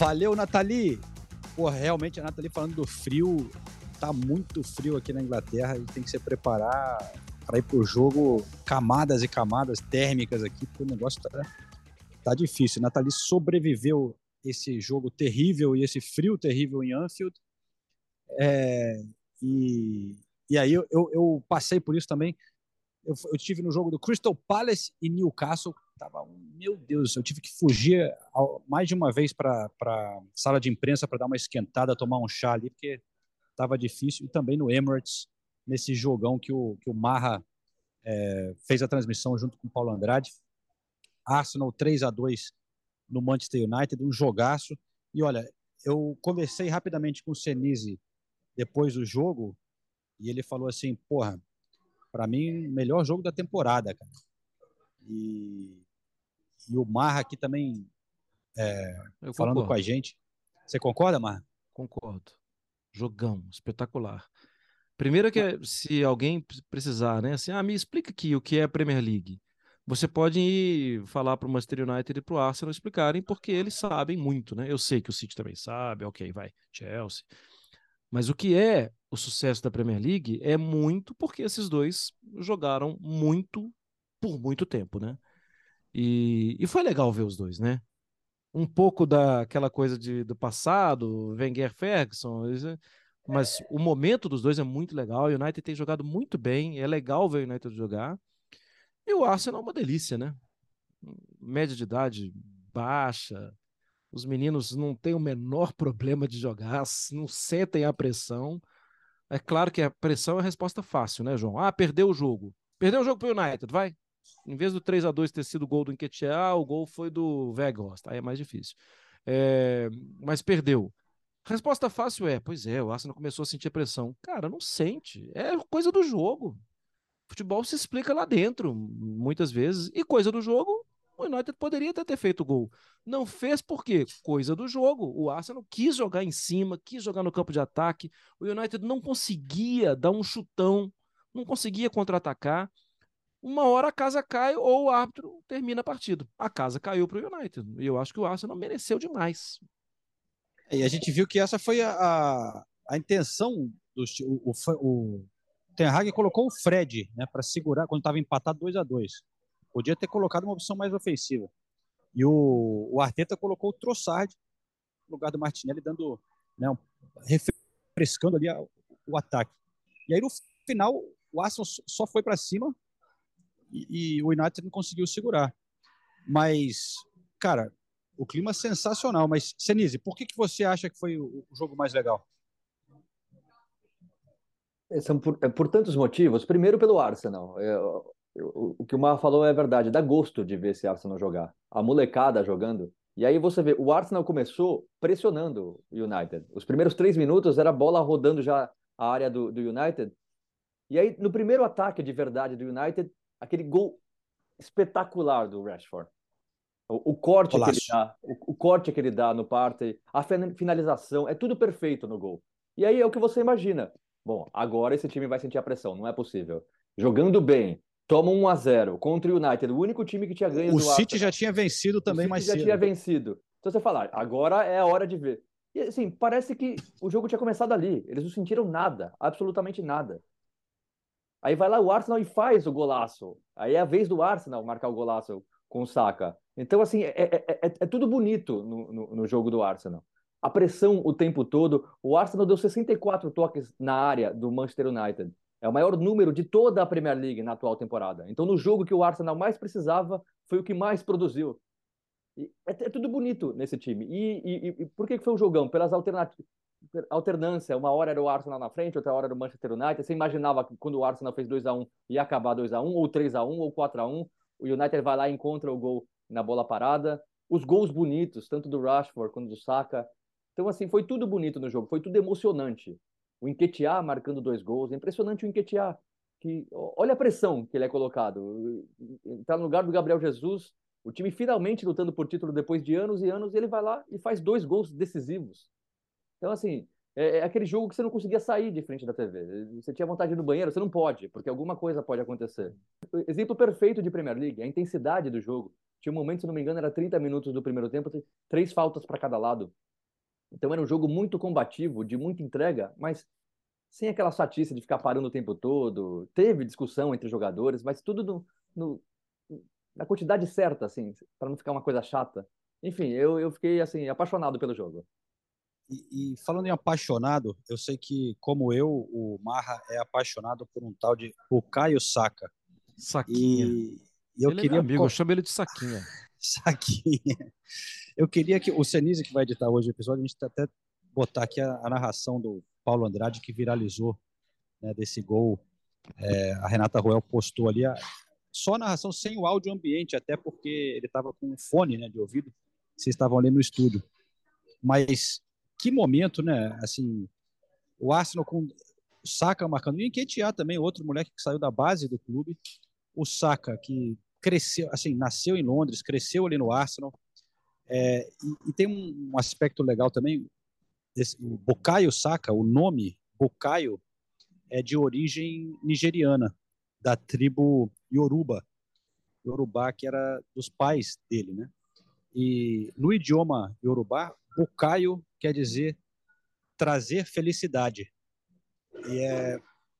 Valeu, Nathalie! Pô, realmente a Nathalie falando do frio, tá muito frio aqui na Inglaterra, a gente tem que se preparar para ir pro jogo camadas e camadas térmicas aqui, porque o negócio tá, tá difícil. Nathalie sobreviveu esse jogo terrível e esse frio terrível em Anfield. É, e, e aí eu, eu, eu, passei por isso também. Eu, eu tive no jogo do Crystal Palace e Newcastle, tava, meu Deus, eu tive que fugir mais de uma vez para a sala de imprensa para dar uma esquentada, tomar um chá ali, porque estava difícil. E também no Emirates, nesse jogão que o, que o Marra é, fez a transmissão junto com o Paulo Andrade. Arsenal 3 a 2 no Manchester United, um jogaço. E olha, eu conversei rapidamente com o Senise depois do jogo e ele falou assim: porra, para mim, melhor jogo da temporada, cara. E e o Marra aqui também é, falando concordo. com a gente. Você concorda, Marra? Concordo. Jogão, espetacular. Primeiro que se alguém precisar, né, assim, ah, me explica aqui o que é a Premier League. Você pode ir falar para o Manchester United e para o Arsenal explicarem, porque eles sabem muito, né? Eu sei que o City também sabe, ok, vai, Chelsea. Mas o que é o sucesso da Premier League é muito porque esses dois jogaram muito por muito tempo, né? E, e foi legal ver os dois, né? Um pouco daquela coisa de, do passado, Wenger Ferguson, mas o momento dos dois é muito legal. O United tem jogado muito bem, é legal ver o United jogar. E o Arsenal é uma delícia, né? Média de idade baixa, os meninos não têm o menor problema de jogar, não sentem a pressão. É claro que a pressão é a resposta fácil, né, João? Ah, perdeu o jogo. Perdeu o jogo para o United, vai, em vez do 3 a 2 ter sido gol do Enquetear, o gol foi do Vegas, aí é mais difícil. É, mas perdeu. Resposta fácil é: pois é, o Arsenal começou a sentir pressão. Cara, não sente. É coisa do jogo. Futebol se explica lá dentro, muitas vezes. E coisa do jogo, o United poderia até ter feito gol. Não fez por quê? Coisa do jogo. O Arsenal quis jogar em cima, quis jogar no campo de ataque. O United não conseguia dar um chutão, não conseguia contra-atacar uma hora a casa cai ou o árbitro termina a partida. A casa caiu para o United. E eu acho que o Arsenal mereceu demais. E a gente viu que essa foi a, a, a intenção do o, o, o Ten Hag colocou o Fred né, para segurar quando estava empatado 2 a 2 Podia ter colocado uma opção mais ofensiva. E o, o Arteta colocou o Trossard no lugar do Martinelli, dando, né, refrescando ali a, o ataque. E aí no final o Arsenal só foi para cima e, e o United não conseguiu segurar. Mas, cara, o clima é sensacional. Mas, Senise, por que, que você acha que foi o, o jogo mais legal? É, são por, é por tantos motivos. Primeiro, pelo Arsenal. É, o, que o Mar falou é verdade. Dá gosto de ver esse Arsenal jogar. A molecada jogando. E aí você vê, o Arsenal começou pressionando o United. Os primeiros três minutos era bola rodando já a área do, do United. E aí, no primeiro ataque de verdade do United, aquele gol espetacular do Rashford. O, o corte que ele dá, o, o, corte que ele dá no parte, a finalização, é tudo perfeito no gol. E aí é o que você imagina. Bom, agora esse time vai sentir a pressão, não é possível. Jogando bem, toma 1 a 0 contra o United, o único time que tinha ganho o City Arsenal. já tinha vencido também mais cedo. já tinha vencido. Então você fala, agora é a hora de ver. E assim, parece que o jogo tinha começado ali. Eles não sentiram nada, absolutamente nada. Aí vai lá o Arsenal e faz o golaço. Aí é a vez do Arsenal marcar o golaço com o Saka. Então, assim, é, é, é, é tudo bonito no, no, no, jogo do Arsenal. A pressão o tempo todo. O Arsenal deu 64 toques na área do Manchester United. É o maior número de toda a Premier League na atual temporada. Então, no jogo que o Arsenal mais precisava, foi o que mais produziu. É, é, tudo bonito nesse time. E, e, e por que foi um jogão? Pelas alternativas alternância. Uma hora era o Arsenal na frente, outra hora era o Manchester United. Você imaginava que quando o Arsenal fez 2 a 1 ia acabar 2 a 1 ou 3 a 1 ou 4 a 1 O United vai lá e encontra o gol na bola parada. Os gols bonitos, tanto do Rashford quanto do Saka. Então, assim, foi tudo bonito no jogo, foi tudo emocionante. O Enquetear marcando dois gols, é impressionante o Enquetear. Que, olha a pressão que ele é colocado. Está no lugar do Gabriel Jesus, o time finalmente lutando por título depois de anos e anos, e ele vai lá e faz dois gols decisivos. Então, assim, é, é aquele jogo que você não conseguia sair de frente da TV. Você tinha vontade de ir no banheiro, você não pode, porque alguma coisa pode acontecer. Exemplo perfeito de Premier League, a intensidade do jogo. Tinha um momento, se não me engano, era 30 minutos do primeiro tempo, três faltas para cada lado. Então era um jogo muito combativo, de muita entrega, mas sem aquela chatice de ficar parando o tempo todo. Teve discussão entre jogadores, mas tudo no, no na quantidade certa, assim, para não ficar uma coisa chata. Enfim, eu, eu fiquei assim apaixonado pelo jogo. E, e, falando em apaixonado, eu sei que, como eu, o Marra é apaixonado por um tal de Bukayo Saka. Saquinha. E, e eu ele queria. É amigo, eu chamo ele de Saquinha. Saquinha. Eu queria que o Senise, que vai editar hoje o episódio, a gente até botar aqui a, a narração do Paulo Andrade, que viralizou né, desse gol. É, a Renata Roel postou ali a, só a narração sem o áudio ambiente, até porque ele estava com um fone né, de ouvido. Vocês estavam ali no estúdio. Mas que momento, né? Assim, o Arsenal com o Saka marcando, e Enquetear também, outro moleque que saiu da base do clube. O Saka, que cresceu, assim, nasceu em Londres, cresceu ali no Arsenal. É, e, e, tem um, aspecto legal também, esse, o Bukayo Saka, o nome Bukayo é de origem nigeriana, da tribo Yoruba. Yorubá, que era dos pais dele, né? E no idioma Yorubá, Bukayo quer dizer trazer felicidade. E é,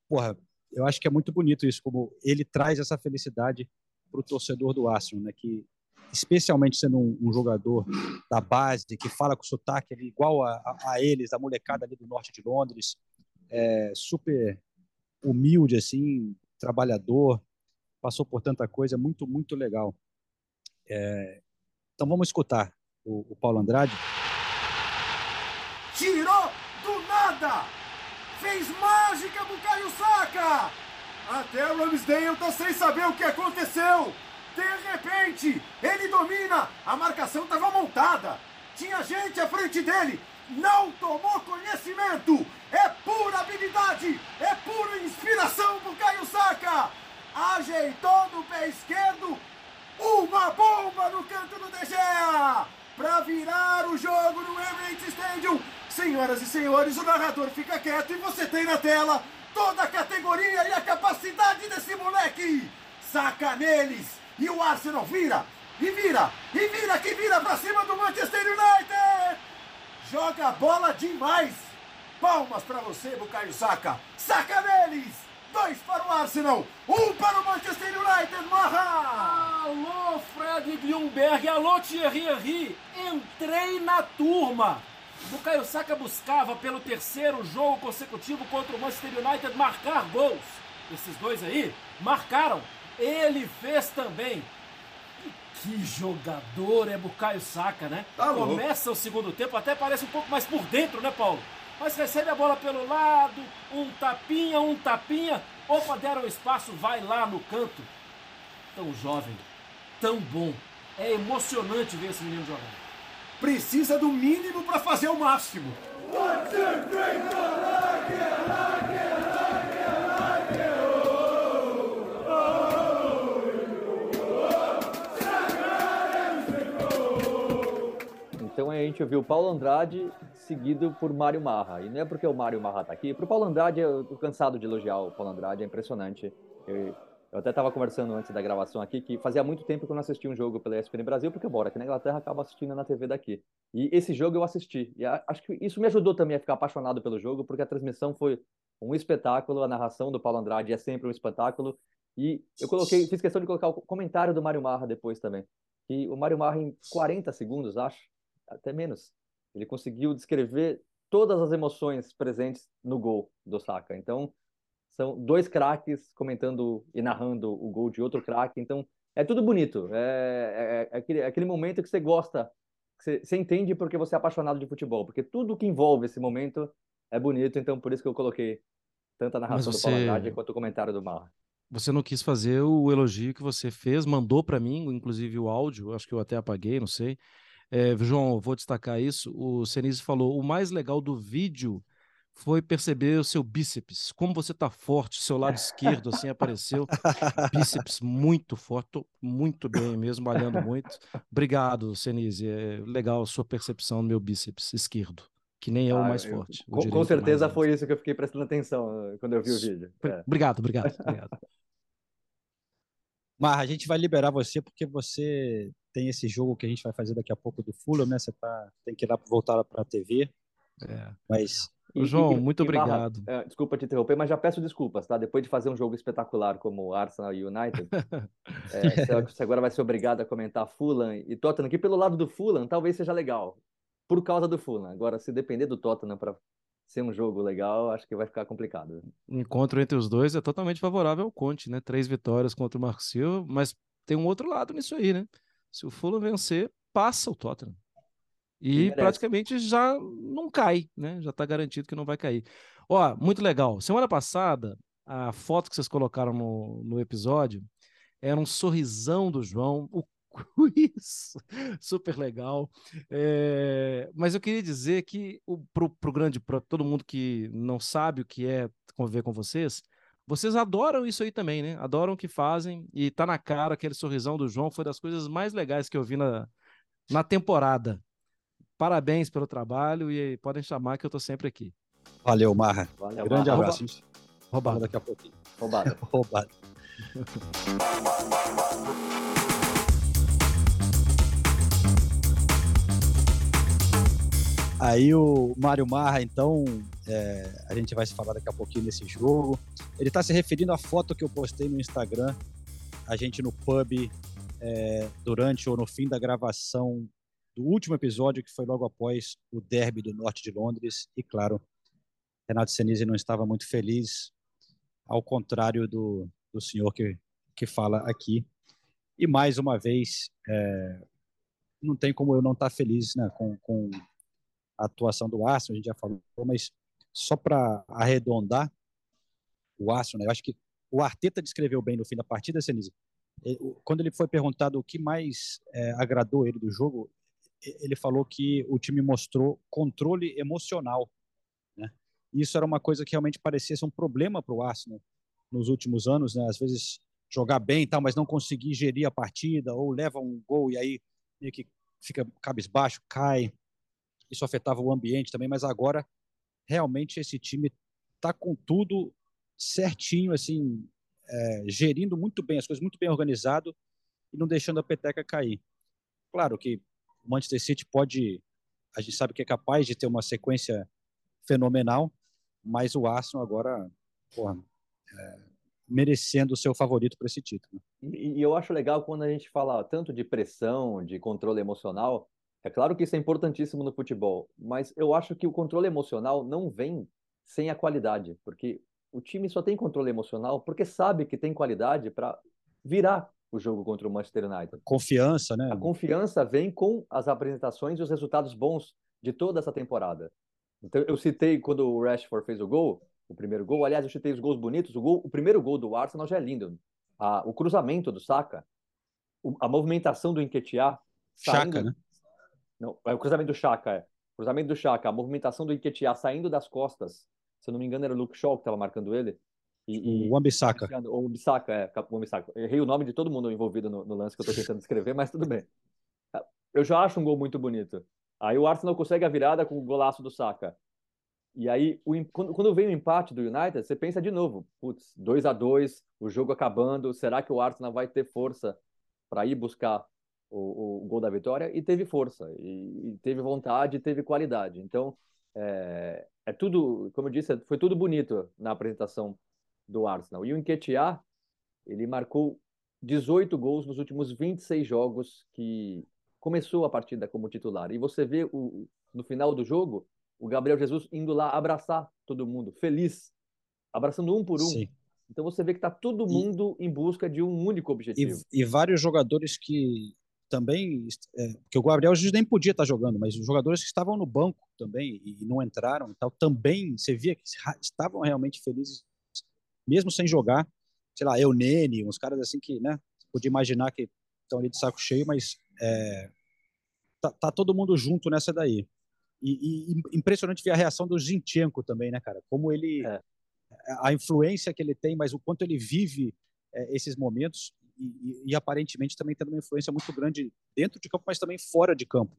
porra, eu acho que é muito bonito isso, como ele traz essa felicidade para o torcedor do Arsenal, né? Que especialmente sendo um, um, jogador da base que fala com sotaque ali, igual a, a, a, eles, a molecada ali do norte de Londres, é, super humilde assim, trabalhador, passou por tanta coisa, muito muito legal. É, então vamos escutar o, o Paulo Andrade. Tirou do nada! Fez mágica Caio Saca! Até o Ramsdale tá sem saber o que aconteceu! De repente, ele domina! A marcação estava montada! Tinha gente à frente dele! Não tomou conhecimento! É pura habilidade! É pura inspiração pro Caio Saca! Ajeitou no pé esquerdo! Uma bomba no canto do De Gea! Para virar o jogo no Emirates Stadium! Senhoras e senhores, o narrador fica quieto e você tem na tela toda a categoria e a capacidade desse moleque. Saca neles e o Arsenal vira, e vira, e vira que vira pra cima do Manchester United. Joga bola demais. Palmas para você, Bukayo Saka. Saca neles. Dois para o Arsenal, um para o Manchester United, Marra! Alô, Fred Bloomberg, alô, Thierry Henry, entrei na turma. Bukayo Saka buscava pelo terceiro jogo consecutivo contra o Manchester United marcar gols. Esses dois aí marcaram. Ele fez também. Que jogador é Bukayo Saka, né? Tá Começa o segundo tempo, até parece um pouco mais por dentro, né, Paulo? Mas recebe a bola pelo lado, um tapinha, um tapinha. Opa, deram espaço, vai lá no canto. Tão jovem, tão bom. É emocionante ver esse menino jogar precisa do mínimo para fazer o máximo. Então a gente ouviu Paulo Andrade seguido por Mário Marra. E não é porque o Mário Marra está aqui. Para o Paulo Andrade, eu tô cansado de elogiar o Paulo Andrade, é impressionante. Eu, eu até estava conversando antes da gravação aqui que fazia muito tempo que eu não assistia um jogo pela ESPN Brasil, porque eu moro aqui na Inglaterra, acabo assistindo na TV daqui. E esse jogo eu assisti. E acho que isso me ajudou também a ficar apaixonado pelo jogo, porque a transmissão foi um espetáculo, a narração do Paulo Andrade é sempre um espetáculo. E eu coloquei, fiz questão de colocar o comentário do Mário Marra depois também. E o Mário Marra, em 40 segundos, acho, até menos, ele conseguiu descrever todas as emoções presentes no gol do Saka. Então, são dois craques comentando e narrando o gol de outro craque. Então, é tudo bonito. É, é, é, aquele, é aquele momento que você gosta, que você, você entende porque você é apaixonado de futebol. Porque tudo que envolve esse momento é bonito. Então, por isso que eu coloquei tanto a narração você... do Paulo Andrade quanto o comentário do Marra. Você não quis fazer o elogio que você fez, mandou para mim, inclusive o áudio, acho que eu até apaguei, não sei. É, João, vou destacar isso. O Senise falou: o mais legal do vídeo foi perceber o seu bíceps, como você tá forte, seu lado esquerdo assim apareceu, bíceps muito forte, tô muito bem mesmo, malhando muito. Obrigado, Senise, é legal a sua percepção do meu bíceps esquerdo, que nem é o Ah, mais eu- forte. com, com é certeza foi isso que eu fiquei prestando atenção eh, quando eu vi o vídeo. É. Obrigado, obrigado, obrigado. Marra, a gente vai liberar você porque você tem esse jogo que a gente vai fazer daqui a pouco do Fulham, né? Você tá, tem que ir lá voltar para a TV. É. Mas Ô, João, muito Barra, obrigado. eh, desculpa te interromper, mas já peço desculpas, tá? Depois de fazer um jogo espetacular como Arsenal e United, você- você agora vai ser obrigado a comentar Fulham e Tottenham, que pelo lado do Fulham talvez seja legal, por causa do Fulham. Agora, se depender do Tottenham para ser um jogo legal, acho que vai ficar complicado. O encontro entre os dois é totalmente favorável ao Conte, né? Três vitórias contra o Marco Silva, mas tem um outro lado nisso aí, né? Se o Fulham vencer, passa o Tottenham. E E praticamente já não cai, né? Já tá garantido que não vai cair. Ó, muito legal. Semana passada, a foto que vocês colocaram no, no episódio era um sorrisão do João, o quiz, super legal. É, mas eu queria dizer que o, pro, pro grande, para todo mundo que não sabe o que é conviver com vocês, vocês adoram isso aí também, né? Adoram o que fazem e tá na cara aquele sorrisão do João, foi das coisas mais legais que eu vi na, na temporada. Parabéns pelo trabalho e podem chamar que eu tô sempre aqui. valeu, Marra. Valeu, Grande Marra. abraço. Gente Roubado. daqui a pouquinho. Roubado. Roubado. Aí o Mário Marra, então, é, a gente vai se falar daqui a pouquinho desse jogo. Ele está se referindo à foto que eu postei no Instagram, a gente no pub, é, durante ou no fim da gravação do último episódio, que foi logo após o derby do norte de Londres. E, claro, Renato Senise não estava muito feliz, ao contrário do, do senhor que, que fala aqui. E, mais uma vez, é, não tem como eu não estar feliz né, com, com atuação do Arsenal, a gente já falou, mas só para arredondar o Arsenal, né, eu acho que o Arteta descreveu bem no fim da partida, Senise. Quando ele foi perguntado o que mais é, agradou ele do jogo, ele falou que o time mostrou controle emocional. Né? Isso era uma coisa que realmente parecia ser um problema para o Arsenal nos últimos anos, né? às vezes jogar bem tal, mas não conseguir gerir a partida, ou leva um gol e aí meio que fica cabisbaixo, cai. Isso afetava o ambiente também, mas agora realmente esse time tá com tudo certinho, assim, é, gerindo muito bem as coisas, muito bem organizado e não deixando a peteca cair. Claro que o Manchester City pode, a gente sabe que é capaz de ter uma sequência fenomenal, mas o Arsenal agora, porra, é, merecendo o seu favorito para esse título. E, e eu acho legal quando a gente fala tanto de pressão, de controle emocional. É claro que isso é importantíssimo no futebol, mas eu acho que o controle emocional não vem sem a qualidade, porque o time só tem controle emocional porque sabe que tem qualidade para virar o jogo contra o Manchester United. Confiança, né? A confiança vem com as apresentações e os resultados bons de toda essa temporada. Então, eu citei quando o Rashford fez o gol, o primeiro gol. Aliás, eu citei os gols bonitos. O, gol, o primeiro gol do Arsenal já é lindo. O cruzamento do Saka, a movimentação do Enquetear. Chaka, né? Não, é o cruzamento do Chaka, é. Cruzamento do Chaka, a movimentação do Enquetear saindo das costas. Se eu não me engano, era o Luke Shaw que estava marcando ele. E, e- O Wan-Bissaka. o Bissaka, é, o. Errei o nome de todo mundo envolvido no, no lance que eu estou tentando escrever, mas tudo bem. Eu já acho um gol muito bonito. Aí o Arsenal consegue a virada com o golaço do Saka. E aí, o quando, quando vem o empate do United, você pensa de novo, putz, 2 a 2 o jogo acabando, será que o Arsenal vai ter força para ir buscar o, o gol da vitória? E teve força, e, e teve vontade, e teve qualidade. Então, é, é tudo, como eu disse, foi tudo bonito na apresentação do Arsenal. E o Nketiah, ele marcou 18 gols nos últimos 26 jogos que começou a partida como titular. E você vê o, no final do jogo o Gabriel Jesus indo lá abraçar todo mundo, feliz, abraçando um por um. Sim. Então você vê que está todo mundo em busca de um único E, objetivo. e vários jogadores que também. É, porque o Gabriel Jesus nem podia estar jogando, mas os jogadores que estavam no banco também e não entraram e tal, também você via que estavam realmente felizes, mesmo sem jogar. Sei lá, eu, Nene, uns caras assim que, né? Podia imaginar que estão ali de saco cheio, mas é, tá, tá todo mundo junto nessa daí. E, e, impressionante ver a reação do Zinchenko também, né, cara? Como ele. É. A influência que ele tem, mas o quanto ele vive é, esses momentos e, e, aparentemente também tendo uma influência muito grande dentro de campo, mas também fora de campo.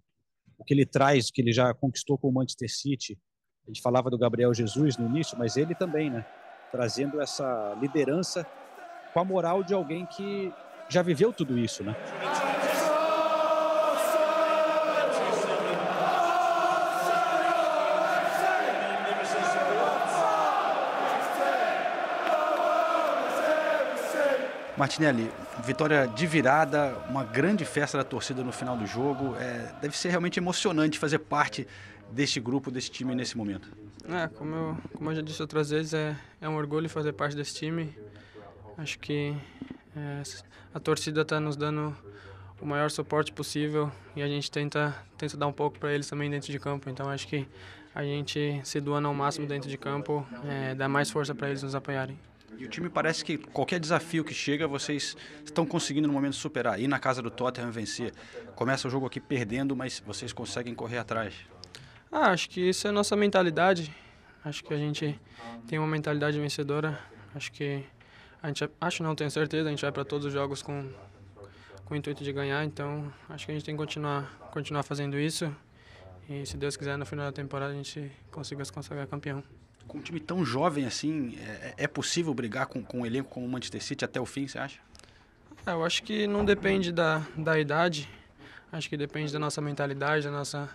O que ele traz, o que ele já conquistou com o Manchester City. A gente falava do Gabriel Jesus no início, mas ele também, né? Trazendo essa liderança com a moral de alguém que já viveu tudo isso, né? Martinelli, vitória de virada, uma grande festa da torcida no final do jogo. É, deve ser realmente emocionante fazer parte deste grupo, desse time nesse momento. É, como eu, como eu já disse outras vezes, é, é um orgulho fazer parte desse time. Acho que é, a torcida está nos dando o maior suporte possível e a gente tenta, tenta dar um pouco para eles também dentro de campo. Então acho que a gente se doando ao máximo dentro de campo é, dá mais força para eles nos apoiarem. E o time parece que qualquer desafio que chega, vocês estão conseguindo no momento superar. Ir na casa do Tottenham vencer. Começa o jogo aqui perdendo, mas vocês conseguem correr atrás. Ah, acho que isso é nossa mentalidade. Acho que a gente tem uma mentalidade vencedora. Acho que a gente, acho não, tenho certeza, a gente vai para todos os jogos com, com o intuito de ganhar, então acho que a gente tem que continuar, continuar fazendo isso. E se Deus quiser, no final da temporada a gente consiga se consagrar campeão com um time tão jovem assim, é, é possível brigar com, com um elenco como o Manchester City até o fim, você acha? É, eu acho que não depende da, da idade, acho que depende da nossa mentalidade, da nossa,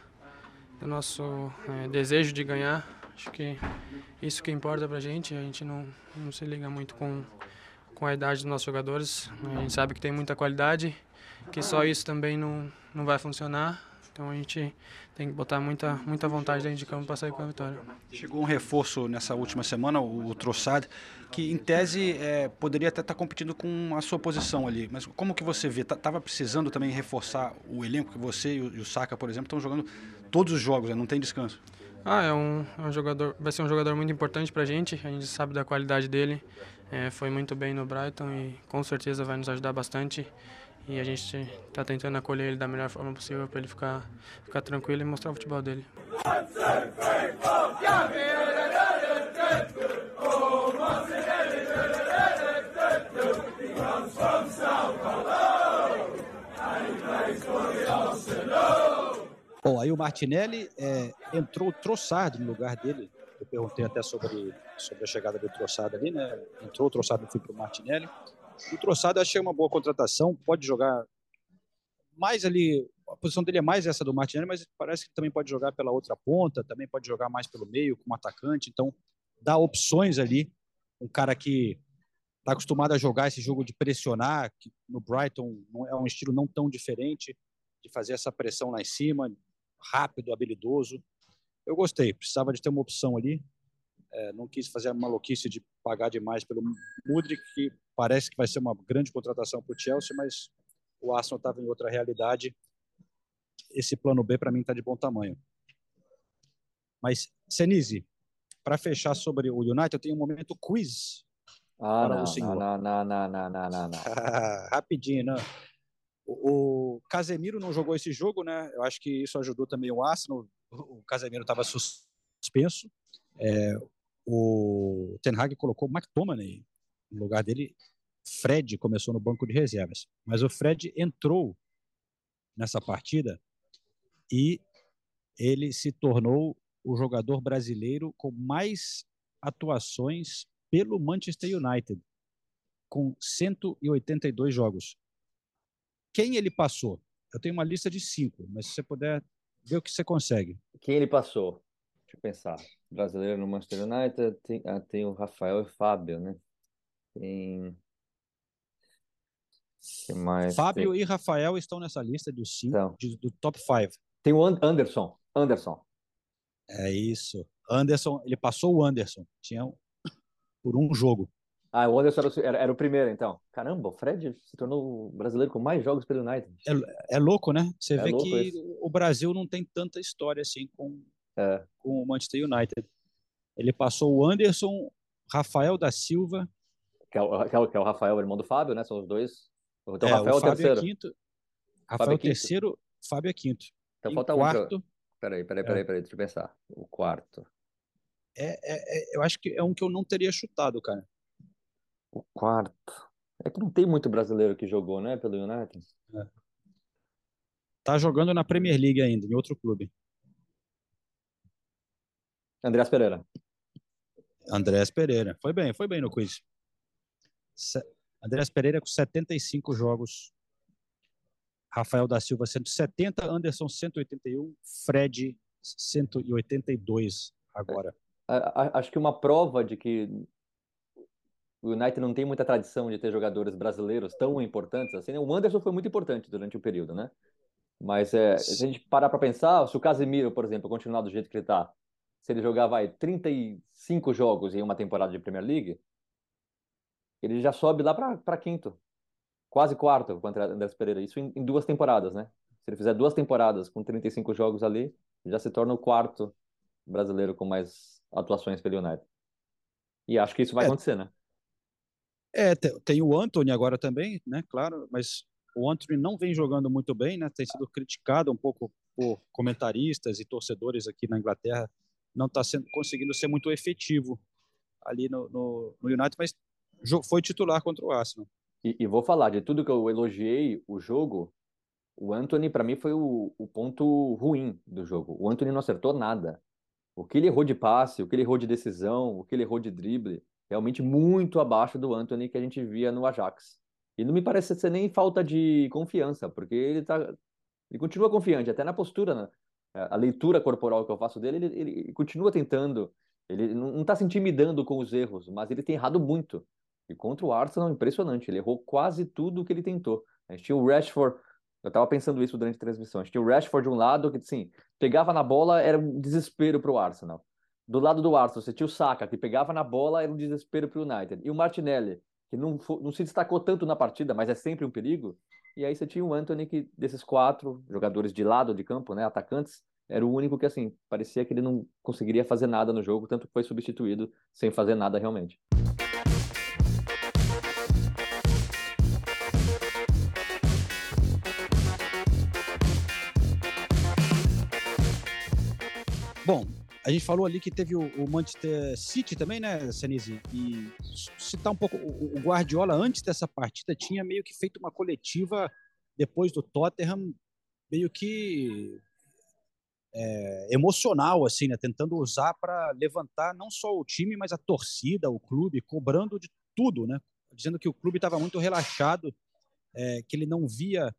do nosso é, desejo de ganhar. Acho que isso que importa pra gente, a gente não, não se liga muito com, com a idade dos nossos jogadores. A gente sabe que tem muita qualidade, que só isso também não, não vai funcionar. Então a gente tem que botar muita, muita vontade dentro de campo para sair com a vitória. Chegou um reforço nessa última semana, o, o Trossard, que em tese é, poderia até estar tá competindo com a sua posição ali. Mas como que você vê? Tava precisando também reforçar o elenco que você e o, e o Saka, por exemplo, estão jogando todos os jogos, né? não tem descanso. Ah, é um, é um jogador, vai ser um jogador muito importante para a gente. A gente sabe da qualidade dele. É, foi muito bem no Brighton e com certeza vai nos ajudar bastante e a gente está tentando acolher ele da melhor forma possível para ele ficar, ficar tranquilo e mostrar o futebol dele. Bom, aí o Martinelli é, entrou o no lugar dele. Eu perguntei até sobre, sobre a chegada do Trossard ali, né? Entrou o e foi para o Martinelli. O Troçado eu achei uma boa contratação, pode jogar mais ali, a posição dele é mais essa do Martinelli, mas parece que também pode jogar pela outra ponta, também pode jogar mais pelo meio, como atacante, então dá opções ali. Um cara que está acostumado a jogar esse jogo de pressionar, que no Brighton é um estilo não tão diferente, de fazer essa pressão lá em cima, rápido, habilidoso. Eu gostei, precisava de ter uma opção ali. É, não quis fazer a maluquice de pagar demais pelo Mudrik, que parece que vai ser uma grande contratação para o Chelsea, mas o Arsenal estava em outra realidade. Esse plano B, para mim, está de bom tamanho. Mas, Senise, para fechar sobre o United, eu tenho um momento quiz ah, para não, o senhor. Não, não, não, não, não, não, não. Rapidinho, né? O, o Casemiro não jogou esse jogo, né? Eu acho que isso ajudou também o Arsenal. O Casemiro estava suspenso. É, o Ten Hag colocou o McTominay no lugar dele. Fred começou no banco de reservas, mas o Fred entrou nessa partida e ele se tornou o jogador brasileiro com mais atuações pelo Manchester United, com 182 jogos. Quem ele passou? Eu tenho uma lista de cinco, mas se você puder ver o que você consegue. Quem ele passou? Deixa eu pensar brasileiro no Manchester United, tem, ah, tem o Rafael e o Fábio, né? Tem. Que mais? Fábio tem... e Rafael estão nessa lista dos cinco, então, de, do top 5. Tem o Anderson. Anderson. É isso. Anderson, ele passou o Anderson. Tinha por um jogo. Ah, o Anderson era, era, o primeiro, então. Caramba, o Fred se tornou o brasileiro com mais jogos pelo United. É, é louco, né? Você é vê que isso. o Brasil não tem tanta história assim com é. com o Manchester United. Ele passou o Anderson, Rafael da Silva. Que é o, que é o, é o Rafael, irmão do Fábio, né? São os dois. Então, é, Rafael o Fábio é quinto. Rafael Fábio é terceiro, Fábio é quinto. Então em falta um. pra- quarto. Peraí, peraí, É. peraí, peraí, deixa eu pensar. O quarto. É, é- é- eu acho que é um que eu não teria chutado, cara. O quarto. É que não tem muito brasileiro que jogou, né, pelo United. Tá jogando na Premier League ainda, em outro clube. Andreas Pereira. Andrés Pereira. Foi bem, foi bem no quiz. Se... Andrés Pereira com 75 jogos. Rafael da Silva 170, Anderson 181, Fred 182 agora. Acho que uma prova de que o United não tem muita tradição de ter jogadores brasileiros tão importantes assim. né? O Anderson foi muito importante durante o período, né? Mas é, se a gente parar para pensar, se o Casemiro, por exemplo, continuar do jeito que ele está, se ele jogar vai 35 jogos em uma temporada de Premier League, ele já sobe lá para quinto, quase quarto contra o Andrés Pereira. Isso em, em duas temporadas, né? Se ele fizer duas temporadas com 35 jogos ali, já se torna o quarto brasileiro com mais atuações pelo United. E acho que isso vai É. acontecer, né? É, te- tem o Anthony agora também, né? Claro, mas o Anthony não vem jogando muito bem, né? Tem sido criticado um pouco por comentaristas e torcedores aqui na Inglaterra. Não está conseguindo ser muito efetivo ali no, no, no United, mas foi titular contra o Arsenal. E, e vou falar, de tudo que eu elogiei o jogo, o Anthony, para mim, foi o, o ponto ruim do jogo. O Anthony não acertou nada. O que ele errou de passe, o que ele errou de decisão, o que ele errou de drible, realmente muito abaixo do Anthony que a gente via no Ajax. E não me parece ser nem falta de confiança, porque ele tá, ele continua confiante, até na postura, né? A leitura corporal que eu faço dele, ele, ele continua tentando, ele não está se intimidando com os erros, mas ele tem errado muito. E contra o Arsenal, impressionante, ele errou quase tudo que ele tentou. A gente tinha o Rashford, eu estava pensando isso durante a transmissão, a gente tinha o Rashford de um lado, que assim, pegava na bola, era um desespero para o Arsenal. Do lado do Arsenal, você tinha o Saka, que pegava na bola, era um desespero para o United. E o Martinelli, que não, não se destacou tanto na partida, mas é sempre um perigo. E aí você tinha o Anthony, que desses quatro jogadores de lado de campo, né, atacantes, era o único que, assim, parecia que ele não conseguiria fazer nada no jogo, tanto que foi substituído sem fazer nada realmente. A gente falou ali que teve o, o Manchester City também, né, Senise? E citar um pouco, o, o Guardiola, antes dessa partida, tinha meio que feito uma coletiva depois do Tottenham, meio que é, emocional, assim, né? Tentando usar para levantar não só o time, mas a torcida, o clube, cobrando de tudo, né? Dizendo que o clube estava muito relaxado, é, que ele não via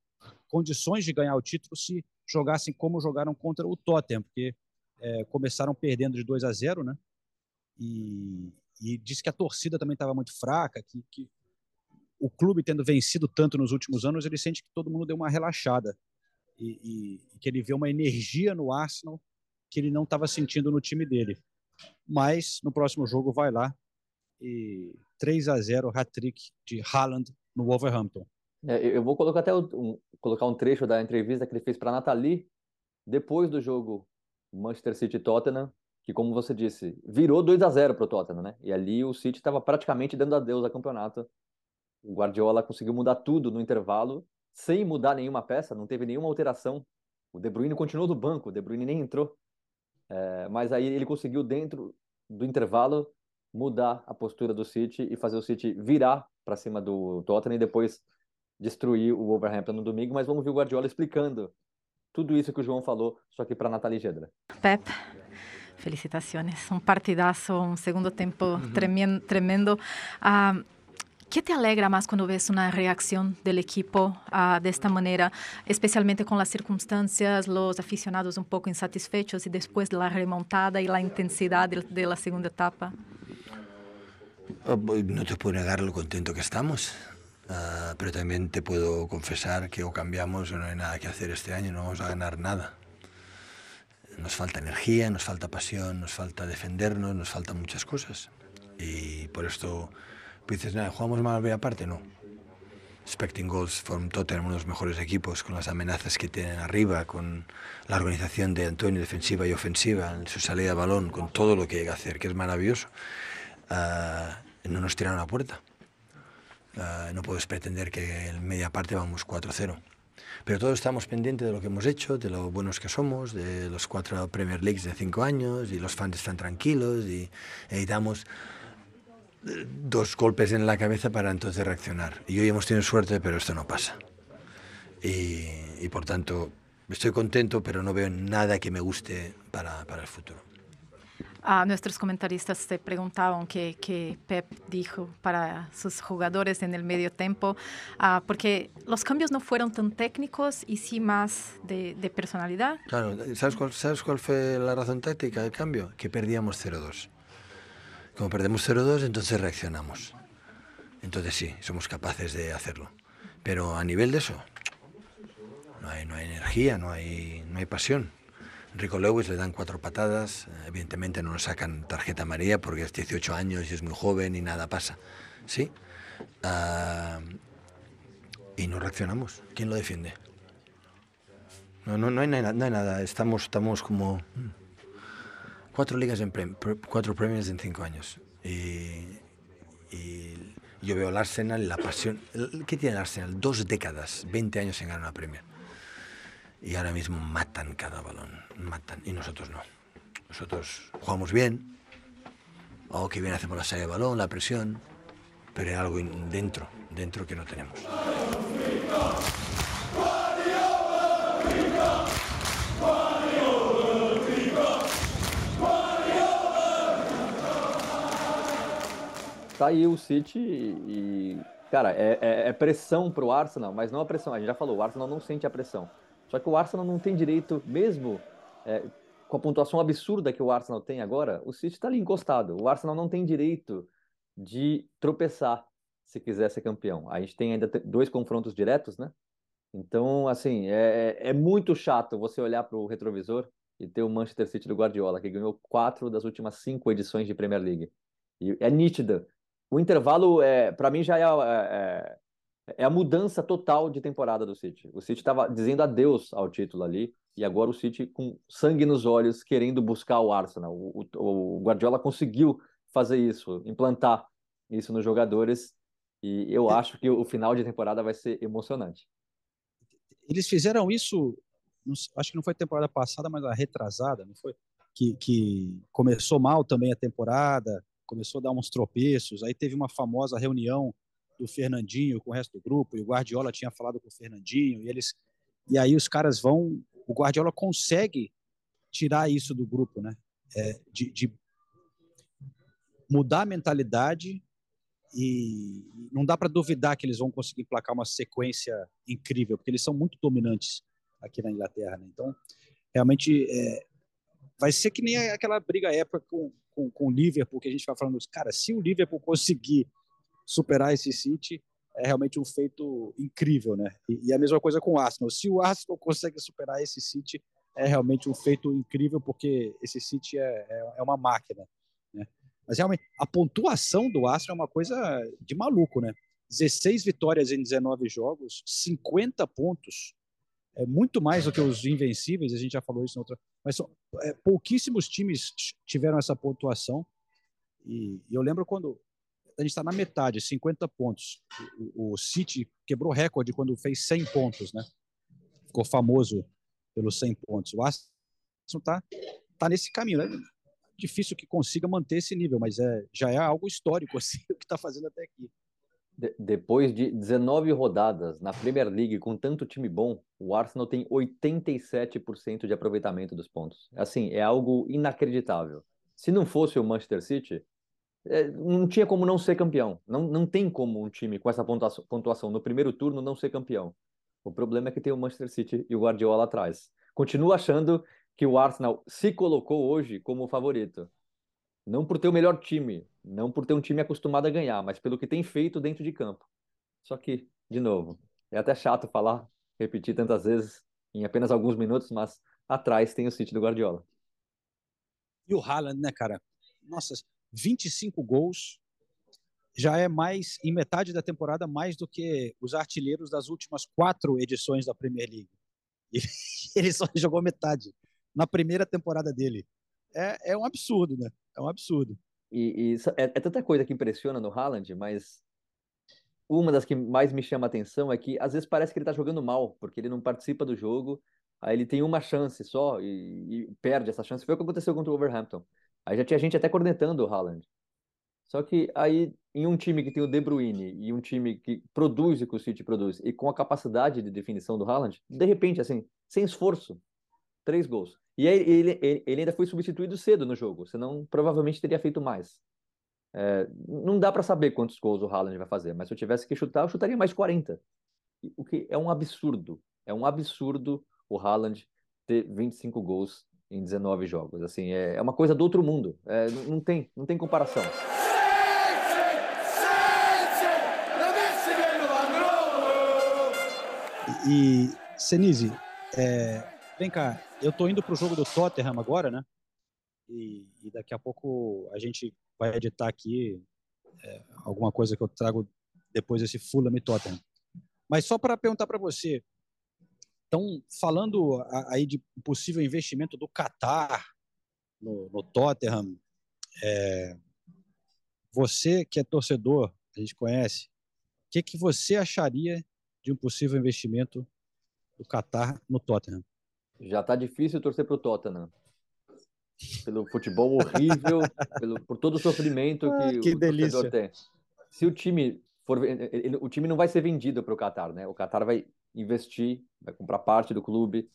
condições de ganhar o título se jogassem como jogaram contra o Tottenham, porque é, começaram perdendo de 2 a 0, né? E, e disse que a torcida também estava muito fraca, que, que o clube tendo vencido tanto nos últimos anos, ele sente que todo mundo deu uma relaxada e, e- e que ele vê uma energia no Arsenal que ele não estava sentindo no time dele. Mas no próximo jogo vai lá e 3 a 0 hat-trick de Haaland no Wolverhampton. É, eu vou colocar até um, colocar um trecho da entrevista que ele fez para Nathalie depois do jogo Manchester City e Tottenham, que como você disse, virou 2 a 0 para o Tottenham, né? E ali o City estava praticamente dando adeus ao campeonato. O Guardiola conseguiu mudar tudo no intervalo, sem mudar nenhuma peça, não teve nenhuma alteração. O De Bruyne continuou no banco, o De Bruyne nem entrou. É, mas aí ele conseguiu dentro do intervalo mudar a postura do City e fazer o City virar para cima do Tottenham e depois destruir o Wolverhampton no domingo, mas vamos ver o Guardiola explicando tudo isso que o João falou, só que para Nathalie Gedra. Pep, felicitaciones. Un partidazo, un segundo tiempo tremien- tremendo. Ah, ¿Qué te alegra más cuando ves una reacción del equipo ah, de esta manera, especialmente con las circunstancias, los aficionados un poco insatisfechos y después de la remontada y la intensidad de, de la segunda etapa? Pues, No te puedo negar lo contento que estamos, ah, pero también te puedo confesar que o cambiamos o no hay nada que hacer este año, no vamos a ganar nada. Nos falta energía, nos falta pasión, nos falta defendernos, nos faltan muchas cosas. Y por esto pues dices, nada, ¿jugamos mal la parte? No. Expecting goals from Tottenham, uno de los mejores equipos, con las amenazas que tienen arriba, con la organización de Antonio defensiva y ofensiva, su salida de balón, con todo lo que llega a hacer, que es maravilloso. Ah, no nos tiraron a puerta. Ah, no puedes pretender que en media parte vamos 4-0. Pero todos estamos pendientes de lo que hemos hecho, de lo buenos que somos, de los cuatro Premier Leagues de cinco años, y los fans están tranquilos, y necesitamos eh, dos golpes en la cabeza para entonces reaccionar. Y hoy hemos tenido suerte, pero esto no pasa. Y, y por tanto, estoy contento, pero no veo nada que me guste para el futuro. Ah, nuestros comentaristas se preguntaban qué, qué, Pep dijo para sus jugadores en el medio tiempo, ah, porque los cambios no fueron tan técnicos y sí más de, personalidad. Claro, ¿sabes cuál, ¿sabes cuál fue la razón táctica del cambio? Que perdíamos 0-2. Como perdemos 0-2, entonces reaccionamos. Entonces sí, somos capaces de hacerlo. Pero a nivel de eso, no hay, no hay energía, no hay, no hay pasión. Rico Lewis le dan cuatro patadas, evidentemente no nos sacan tarjeta amarilla porque es 18 años y es muy joven y nada pasa. ¿Sí? Uh, y no reaccionamos. ¿Quién lo defiende? No, no, no, hay, nada, no. Estamos, estamos como cuatro ligas en cuatro premios en cinco años. Y, y, yo veo al Arsenal, la pasión. ¿Qué tiene el Arsenal? Dos décadas, 20 años en ganar una Premier. Y ahora mismo matan cada balón, matan. Y nosotros no. Nosotros jugamos bien. O que bien hacemos la salida de balón, la presión. Pero hay algo dentro, dentro que no tenemos. Tá aí o City e, cara, é, é, é pressão pro Arsenal, mas não a pressão. A gente já falou, o Arsenal não sente a pressão. Só que o Arsenal não tem direito, mesmo é, com a pontuação absurda que o Arsenal tem agora, o City está ali encostado. O Arsenal não tem direito de tropeçar se quiser ser campeão. A gente tem ainda dois confrontos diretos, né? Então, assim, é, é muito chato você olhar para o retrovisor e ter o Manchester City do Guardiola, que ganhou quatro das últimas cinco edições de Premier League. E é nítida. O intervalo, é, para mim, já é, é, é a mudança total de temporada do City. O City estava dizendo adeus ao título ali, e agora o City com sangue nos olhos, querendo buscar o Arsenal. O, o, o Guardiola conseguiu fazer isso, implantar isso nos jogadores, e eu acho que o final de temporada vai ser emocionante. Eles fizeram isso, acho que não foi temporada passada, mas a retrasada, não foi? Que, que começou mal também a temporada, começou a dar uns tropeços, aí teve uma famosa reunião do Fernandinho com o resto do grupo, e o Guardiola tinha falado com o Fernandinho, e eles e aí os caras vão, o Guardiola consegue tirar isso do grupo, né? É, de, de, mudar a mentalidade e não dá para duvidar que eles vão conseguir placar uma sequência incrível, porque eles são muito dominantes aqui na Inglaterra, né? Então, realmente é, vai ser que nem aquela briga época com, com, com o Liverpool, que a gente vai falando, cara, se o Liverpool conseguir superar esse City é realmente um feito incrível, né? E, e, a mesma coisa com o Arsenal. Se o Arsenal consegue superar esse City, é realmente um feito incrível, porque esse City é, é, é uma máquina, né? Mas realmente, a pontuação do Arsenal é uma coisa de maluco, né? 16 vitórias em 19 jogos, 50 pontos. É muito mais do que os invencíveis, a gente já falou isso na outra. Mas são, é, pouquíssimos times tiveram essa pontuação. E, e eu lembro quando a gente está na metade, 50 pontos. O, o, City quebrou recorde quando fez 100 pontos, né? Ficou famoso pelos 100 pontos. O Arsenal está tá nesse caminho, né? Difícil que consiga manter esse nível, mas é, já é algo histórico assim, o que está fazendo até aqui. De, depois de 19 rodadas na Premier League com tanto time bom, o Arsenal tem 87% de aproveitamento dos pontos. Assim, é algo inacreditável. Se não fosse o Manchester City, não tinha como não ser campeão. Não, não tem como um time com essa pontuação, pontuação no primeiro turno não ser campeão. O problema é que tem o Manchester City e o Guardiola atrás. Continuo achando que o Arsenal se colocou hoje como favorito. Não por ter o melhor time, não por ter um time acostumado a ganhar, mas pelo que tem feito dentro de campo. Só que, de novo, é até chato falar, repetir tantas vezes em apenas alguns minutos, mas atrás tem o City do Guardiola. E o Haaland, né, cara? Nossa, 25 gols, já é mais, em metade da temporada, mais do que os artilheiros das últimas quatro edições da Premier League. Ele, ele só jogou metade na primeira temporada dele. É, é um absurdo, né? É um absurdo. E, e é, é, tanta coisa que impressiona no Haaland, mas uma das que mais me chama a atenção é que às vezes parece que ele está jogando mal, porque ele não participa do jogo, aí ele tem uma chance só e, e perde essa chance. Foi o que aconteceu contra o Wolverhampton. Aí já tinha gente até cornetando o Haaland. Só que aí, em um time que tem o De Bruyne e um time que produz o que o City produz, e com a capacidade de definição do Haaland, de repente, assim, sem esforço, três gols. E aí ele, ele, ele ainda foi substituído cedo no jogo, senão provavelmente teria feito mais. É, não dá para saber quantos gols o Haaland vai fazer, mas se eu tivesse que chutar, eu chutaria mais 40. O que é um absurdo. É um absurdo o Haaland ter 25 gols em 19 jogos. Assim, é, é uma coisa do outro mundo. É, não, tem, não tem comparação. E, Senise, é, vem cá, eu tô indo pro jogo do Tottenham agora, né? E, e daqui a pouco a gente vai editar aqui é, alguma coisa que eu trago depois desse Fulham e Tottenham. Mas só para perguntar para você, estão falando aí de possível investimento do Qatar no, no Tottenham. É, você que é torcedor, a gente conhece, o que, que você acharia de um possível investimento do Qatar no Tottenham? Já está difícil torcer para o Tottenham pelo futebol horrível, pelo, por todo o sofrimento ah, que, que o delícia. torcedor tem. Se o time for, ele, o time não vai ser vendido para o Qatar, né? O Qatar vai investir, vai comprar parte do clube.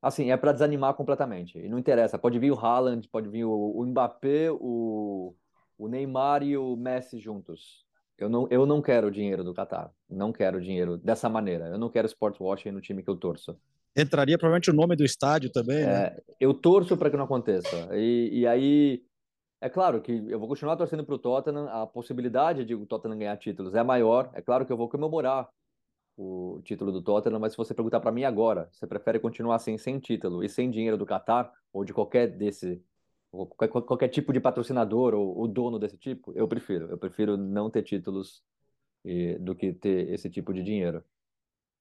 Assim, é para desanimar completamente. E não interessa, pode vir o Haaland, pode vir o, o Mbappé, o, o Neymar e o Messi juntos. Eu não, eu não quero dinheiro do Qatar. Não quero dinheiro dessa maneira. Eu não quero sport washing no time que eu torço. Entraria provavelmente o nome do estádio também, né? É, eu torço para que não aconteça. E, e aí, é claro que eu vou continuar torcendo para o Tottenham. A possibilidade de o Tottenham ganhar títulos é maior. É claro que eu vou comemorar o título do Tottenham, mas se você perguntar para mim agora, você prefere continuar assim, sem título e sem dinheiro do Qatar ou de qualquer desse qualquer, tipo de patrocinador ou, ou, dono desse tipo, eu prefiro. Eu prefiro não ter títulos e, do que ter esse tipo de dinheiro.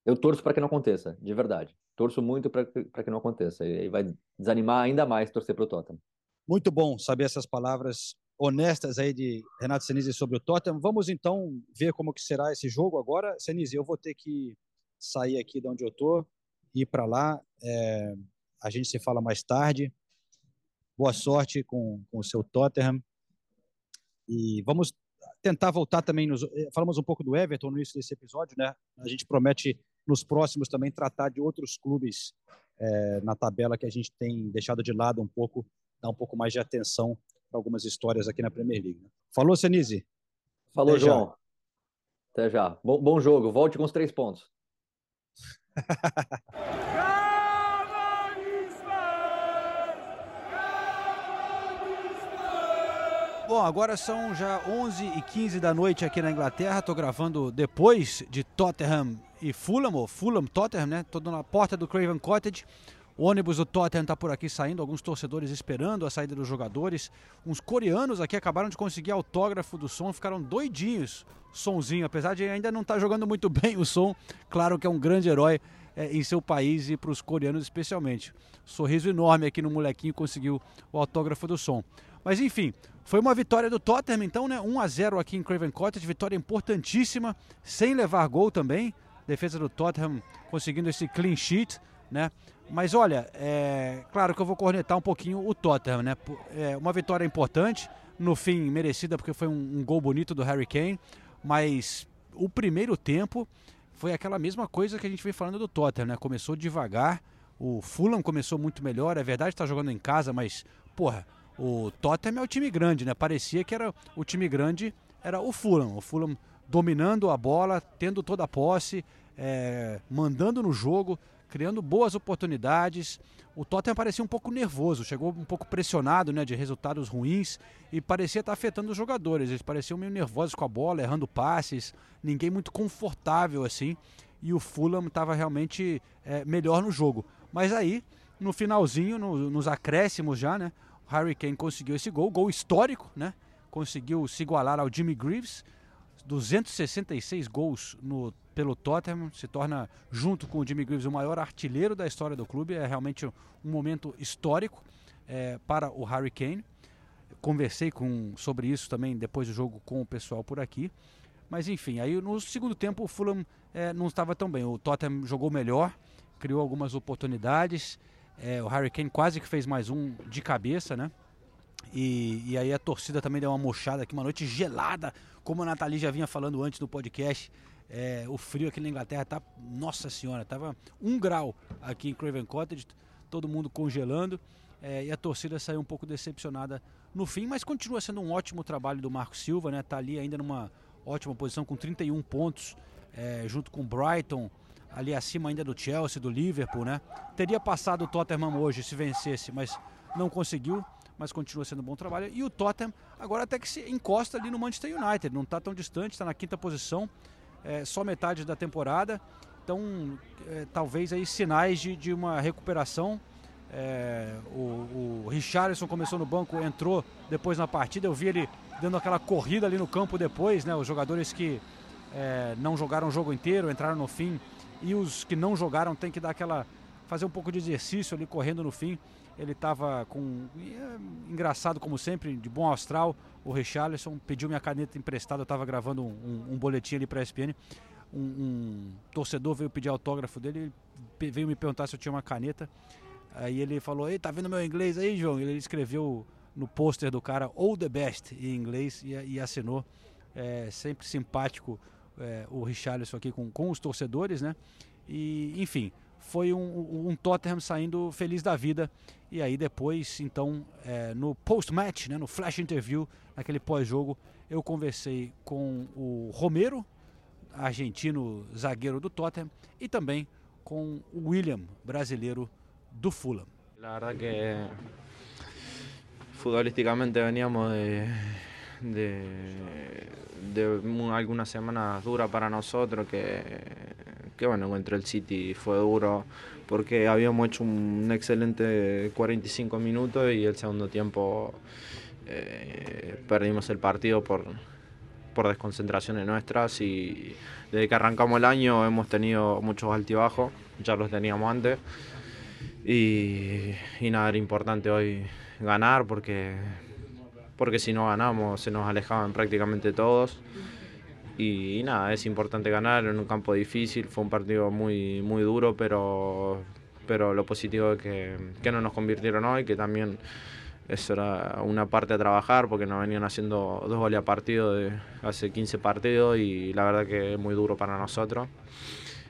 Eu torço para que não aconteça, de verdade. Torço muito para que não aconteça. E aí vai desanimar ainda mais torcer para o Tottenham. Muito bom saber essas palavras honestas aí de Renato Senise sobre o Tottenham. Vamos então ver como que será esse jogo agora. Senise, eu vou ter que sair aqui de onde eu tô, ir para lá. É... a gente se fala mais tarde. Boa sorte com, com o seu Tottenham. E vamos tentar voltar também. Nos, eh, falamos um pouco do Everton no início desse episódio, né? A gente promete nos próximos também tratar de outros clubes é, na tabela que a gente tem deixado de lado um pouco, dar um pouco mais de atenção algumas histórias aqui na Premier League. Né? Falou, Senise? Falou, Até João. Já. Até já. Bom, bom jogo. Volte com os três pontos. Bom, agora são já 11 e 15 da noite aqui na Inglaterra. Estou gravando depois de Tottenham e Fulham, ou Fulham Tottenham, né? Estou na porta do Craven Cottage. O ônibus do Tottenham está por aqui saindo, alguns torcedores esperando a saída dos jogadores. Uns coreanos aqui acabaram de conseguir autógrafo do som, ficaram doidinhos. Sonzinho, apesar de ainda não estar tá jogando muito bem o som, claro que é um grande herói é, em seu país e para os coreanos especialmente. Sorriso enorme aqui no molequinho conseguiu o autógrafo do som. Mas enfim, foi uma vitória do Tottenham, então, né? 1 a 0 aqui em Craven Cottage, vitória importantíssima, sem levar gol também. Defesa do Tottenham conseguindo esse clean sheet, né? Mas olha, é claro que eu vou cornetar um pouquinho o Tottenham, né? É uma vitória importante, no fim merecida porque foi um, um gol bonito do Harry Kane, mas o primeiro tempo foi aquela mesma coisa que a gente vem falando do Tottenham, né? Começou devagar, o Fulham começou muito melhor, é verdade está jogando em casa, mas porra, o Tottenham é o time grande, né? Parecia que era o time grande era o Fulham. O Fulham dominando a bola, tendo toda a posse, é, mandando no jogo, criando boas oportunidades. O Tottenham parecia um pouco nervoso, chegou um pouco pressionado né, de resultados ruins e parecia estar afetando os jogadores. Eles pareciam meio nervosos com a bola, errando passes, ninguém muito confortável assim. E o Fulham estava realmente é, melhor no jogo. Mas aí, no finalzinho, no, nos acréscimos já, né? Harry Kane conseguiu esse gol, gol histórico, né? Conseguiu se igualar ao Jimmy Greaves, 266 gols no, pelo Tottenham, se torna, junto com o Jimmy Greaves, o maior artilheiro da história do clube. É realmente um momento histórico é, para o Harry Kane. Conversei com, sobre isso também depois do jogo com o pessoal por aqui. Mas enfim, aí no segundo tempo o Fulham é, não estava tão bem. O Tottenham jogou melhor, criou algumas oportunidades. É, o Harry Kane quase que fez mais um de cabeça, né? E, e, aí a torcida também deu uma mochada aqui, uma noite gelada, como a Nathalie já vinha falando antes do podcast. É, o frio aqui na Inglaterra tá, nossa senhora, tava um grau aqui em Craven Cottage, todo mundo congelando. É, e a torcida saiu um pouco decepcionada no fim, mas continua sendo um ótimo trabalho do Marco Silva, né? Tá ali ainda numa ótima posição com 31 pontos, é, junto com o Brighton, ali acima ainda do Chelsea, do Liverpool, né? Teria passado o Tottenham hoje se vencesse, mas não conseguiu, mas continua sendo um bom trabalho. E o Tottenham agora até que se encosta ali no Manchester United, não está tão distante, está na quinta posição, é, só metade da temporada. Então, é, talvez aí sinais de, de uma recuperação. É, o, o Richarlison começou no banco, entrou depois na partida. Eu vi ele dando aquela corrida ali no campo depois, né? Os jogadores que é, não jogaram o jogo inteiro, entraram no fim e os que não jogaram tem que dar aquela fazer um pouco de exercício ali correndo no fim. Ele estava com é, engraçado como sempre, de bom astral. O Richarlison pediu minha caneta emprestada, eu estava gravando um, um, um, boletim ali para a ESPN. Um, um, torcedor veio pedir autógrafo dele, veio me perguntar se eu tinha uma caneta. Aí ele falou: "Ei, tá vendo meu inglês aí, João?" Ele escreveu no pôster do cara All the Best em inglês e, e assinou. É, sempre simpático é, o Richarlison aqui com, com os torcedores, né? E, enfim, foi um, um, Tottenham saindo feliz da vida. E aí depois, então, é, no post-match, né, no flash interview, naquele pós-jogo, eu conversei com o Romero, argentino zagueiro do Tottenham, e também com o William, brasileiro do Fulham. La verdad que futbolísticamente veníamos de, de, de algunas semanas duras para nosotros, que, que bueno, contra el City fue duro porque habíamos hecho un excelente 45 minutos y el segundo tiempo eh, perdimos el partido por, por desconcentraciones nuestras y desde que arrancamos el año hemos tenido muchos altibajos, ya los teníamos antes y, y nada, era importante hoy ganar porque porque si no ganamos se nos alejaban prácticamente todos. Y, nada, es importante ganar en un campo difícil, fue un partido muy, muy duro, pero, pero lo positivo es que, que no nos convirtieron hoy, que también eso era una parte a trabajar porque nos venían haciendo dos goles a partido de hace 15 partidos y la verdad que es muy duro para nosotros.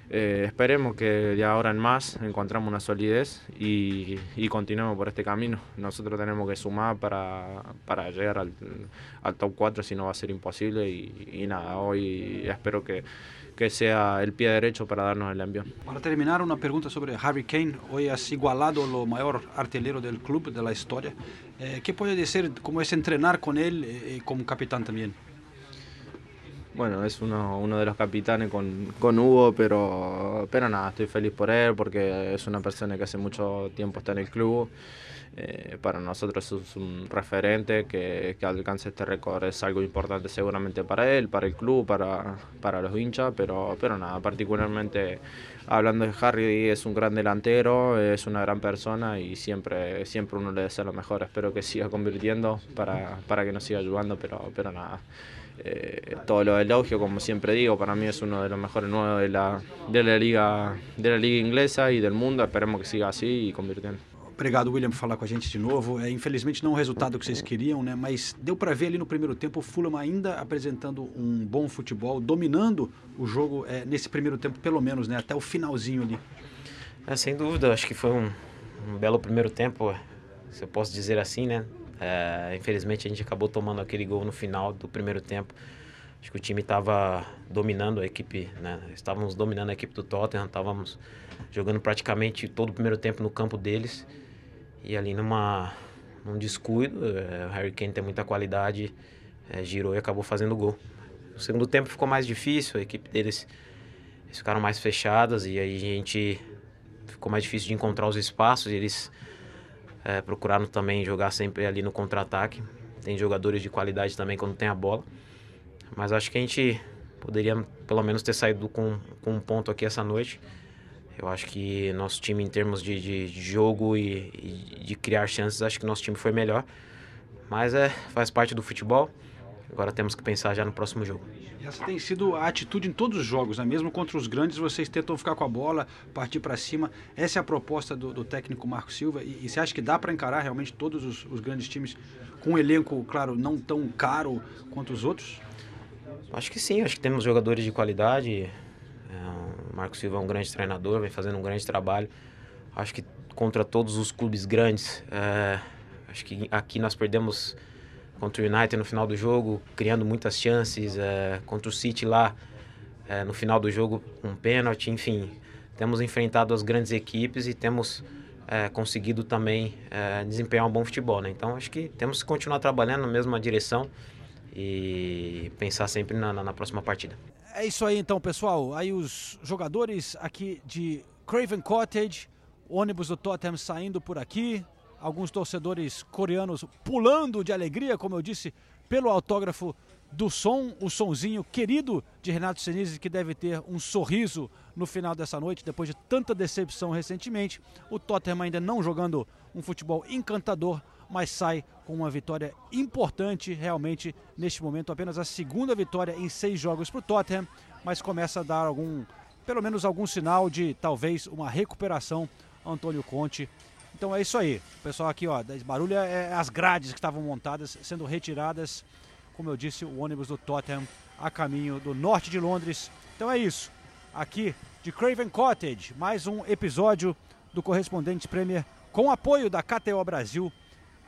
Eh, esperemos que de ahora en más encontremos una solidez y, continuemos por este camino. Nosotros tenemos que sumar para, para llegar al, top 4, si no va a ser imposible. Y, nada, hoy espero que, que, sea el pie derecho para darnos el envío. Para terminar, una pregunta sobre Harry Kane. Hoy has igualado lo mayor artillero del club, de la historia. Eh, ¿Qué puede decir, cómo es entrenar con él eh, como capitán también? Bueno, es uno, uno de los capitanes con, con, Hugo, pero, pero nada, estoy feliz por él porque es una persona que hace mucho tiempo está en el club. Eh, para nosotros es un referente que, que alcance este récord es algo importante seguramente para él, para el club, para, para los hinchas, pero, pero nada, particularmente hablando de Harry es un gran delantero, es una gran persona y siempre, siempre uno le desea lo mejor. Espero que siga convirtiendo para, para que nos siga ayudando, pero, pero nada. Eh, todo lo elogio, como siempre digo, para mí es uno de los mejores nuevos de la, de la, liga, de la liga inglesa e do mundo. Esperemos que siga assim e convirtiendo. Obrigado, William, por falar com a gente de novo. É, infelizmente não o resultado que vocês queriam, né? Mas deu para ver ali no primeiro tempo o Fulham ainda apresentando um bom futebol, dominando o jogo é, nesse primeiro tempo, pelo menos, né? Até o finalzinho ali. É, sem dúvida, acho que foi um, um belo primeiro tempo, se eu posso dizer assim, né? É, infelizmente a gente acabou tomando aquele gol no final do primeiro tempo. Acho que o time estava dominando a equipe, né? Estávamos dominando a equipe do Tottenham, estávamos jogando praticamente todo o primeiro tempo no campo deles. E ali numa num descuido, é, o Harry Kane tem muita qualidade, é, girou e acabou fazendo gol. O segundo tempo ficou mais difícil, a equipe deles ficaram mais fechadas e aí a gente ficou mais difícil de encontrar os espaços. E eles é, também jogar sempre ali no contra-ataque. Tem jogadores de qualidade também quando tem a bola. Mas acho que a gente poderia pelo menos ter saído com, com um ponto aqui essa noite. Eu acho que nosso time, em termos de, de jogo e, e, de criar chances, acho que nosso time foi melhor. Mas é, faz parte do futebol. agora temos que pensar já no próximo jogo. Essa tem sido a atitude em todos os jogos, né? mesmo contra os grandes, vocês tentam ficar com a bola, partir para cima. Essa é a proposta do, do técnico Marco Silva. E, e, você acha que dá para encarar realmente todos os, os, grandes times com um elenco, claro, não tão caro quanto os outros? Acho que sim, acho que temos jogadores de qualidade. É, o Marco Silva é um grande treinador, vem fazendo um grande trabalho. Acho que contra todos os clubes grandes, é, acho que aqui nós perdemos contra o United no final do jogo, criando muitas chances, é, contra o City lá é, no final do jogo um pênalti, enfim, temos enfrentado as grandes equipes e temos é, conseguido também é, desempenhar um bom futebol, né? Então acho que temos que continuar trabalhando na mesma direção e pensar sempre na, na, na próxima partida. É isso aí então, pessoal. Aí os jogadores aqui de Craven Cottage, ônibus do Tottenham saindo por aqui, alguns torcedores coreanos pulando de alegria, como eu disse, pelo autógrafo do som, o sonzinho querido de Renato Senise, que deve ter um sorriso no final dessa noite, depois de tanta decepção recentemente. O Tottenham ainda não jogando um futebol encantador, mas sai com uma vitória importante realmente neste momento. Apenas a segunda vitória em seis jogos para o Tottenham, mas começa a dar algum, pelo menos algum sinal de talvez uma recuperação. Antônio Conte então é isso aí. Pessoal aqui, ó, barulho é as grades que estavam montadas sendo retiradas. Como eu disse, o ônibus do Tottenham a caminho do norte de Londres. Então é isso. Aqui de Craven Cottage, mais um episódio do Correspondente Premier com apoio da KTO Brasil.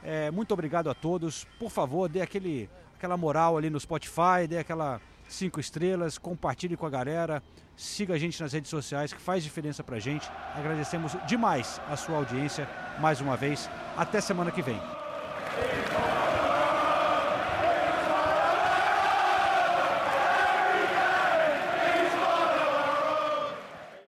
É, muito obrigado a todos. Por favor, dê aquele, aquela moral ali no Spotify, dê aquela cinco estrelas, compartilhe com a galera, siga a gente nas redes sociais que faz diferença pra gente. Agradecemos demais a sua audiência mais uma vez. Até semana que vem.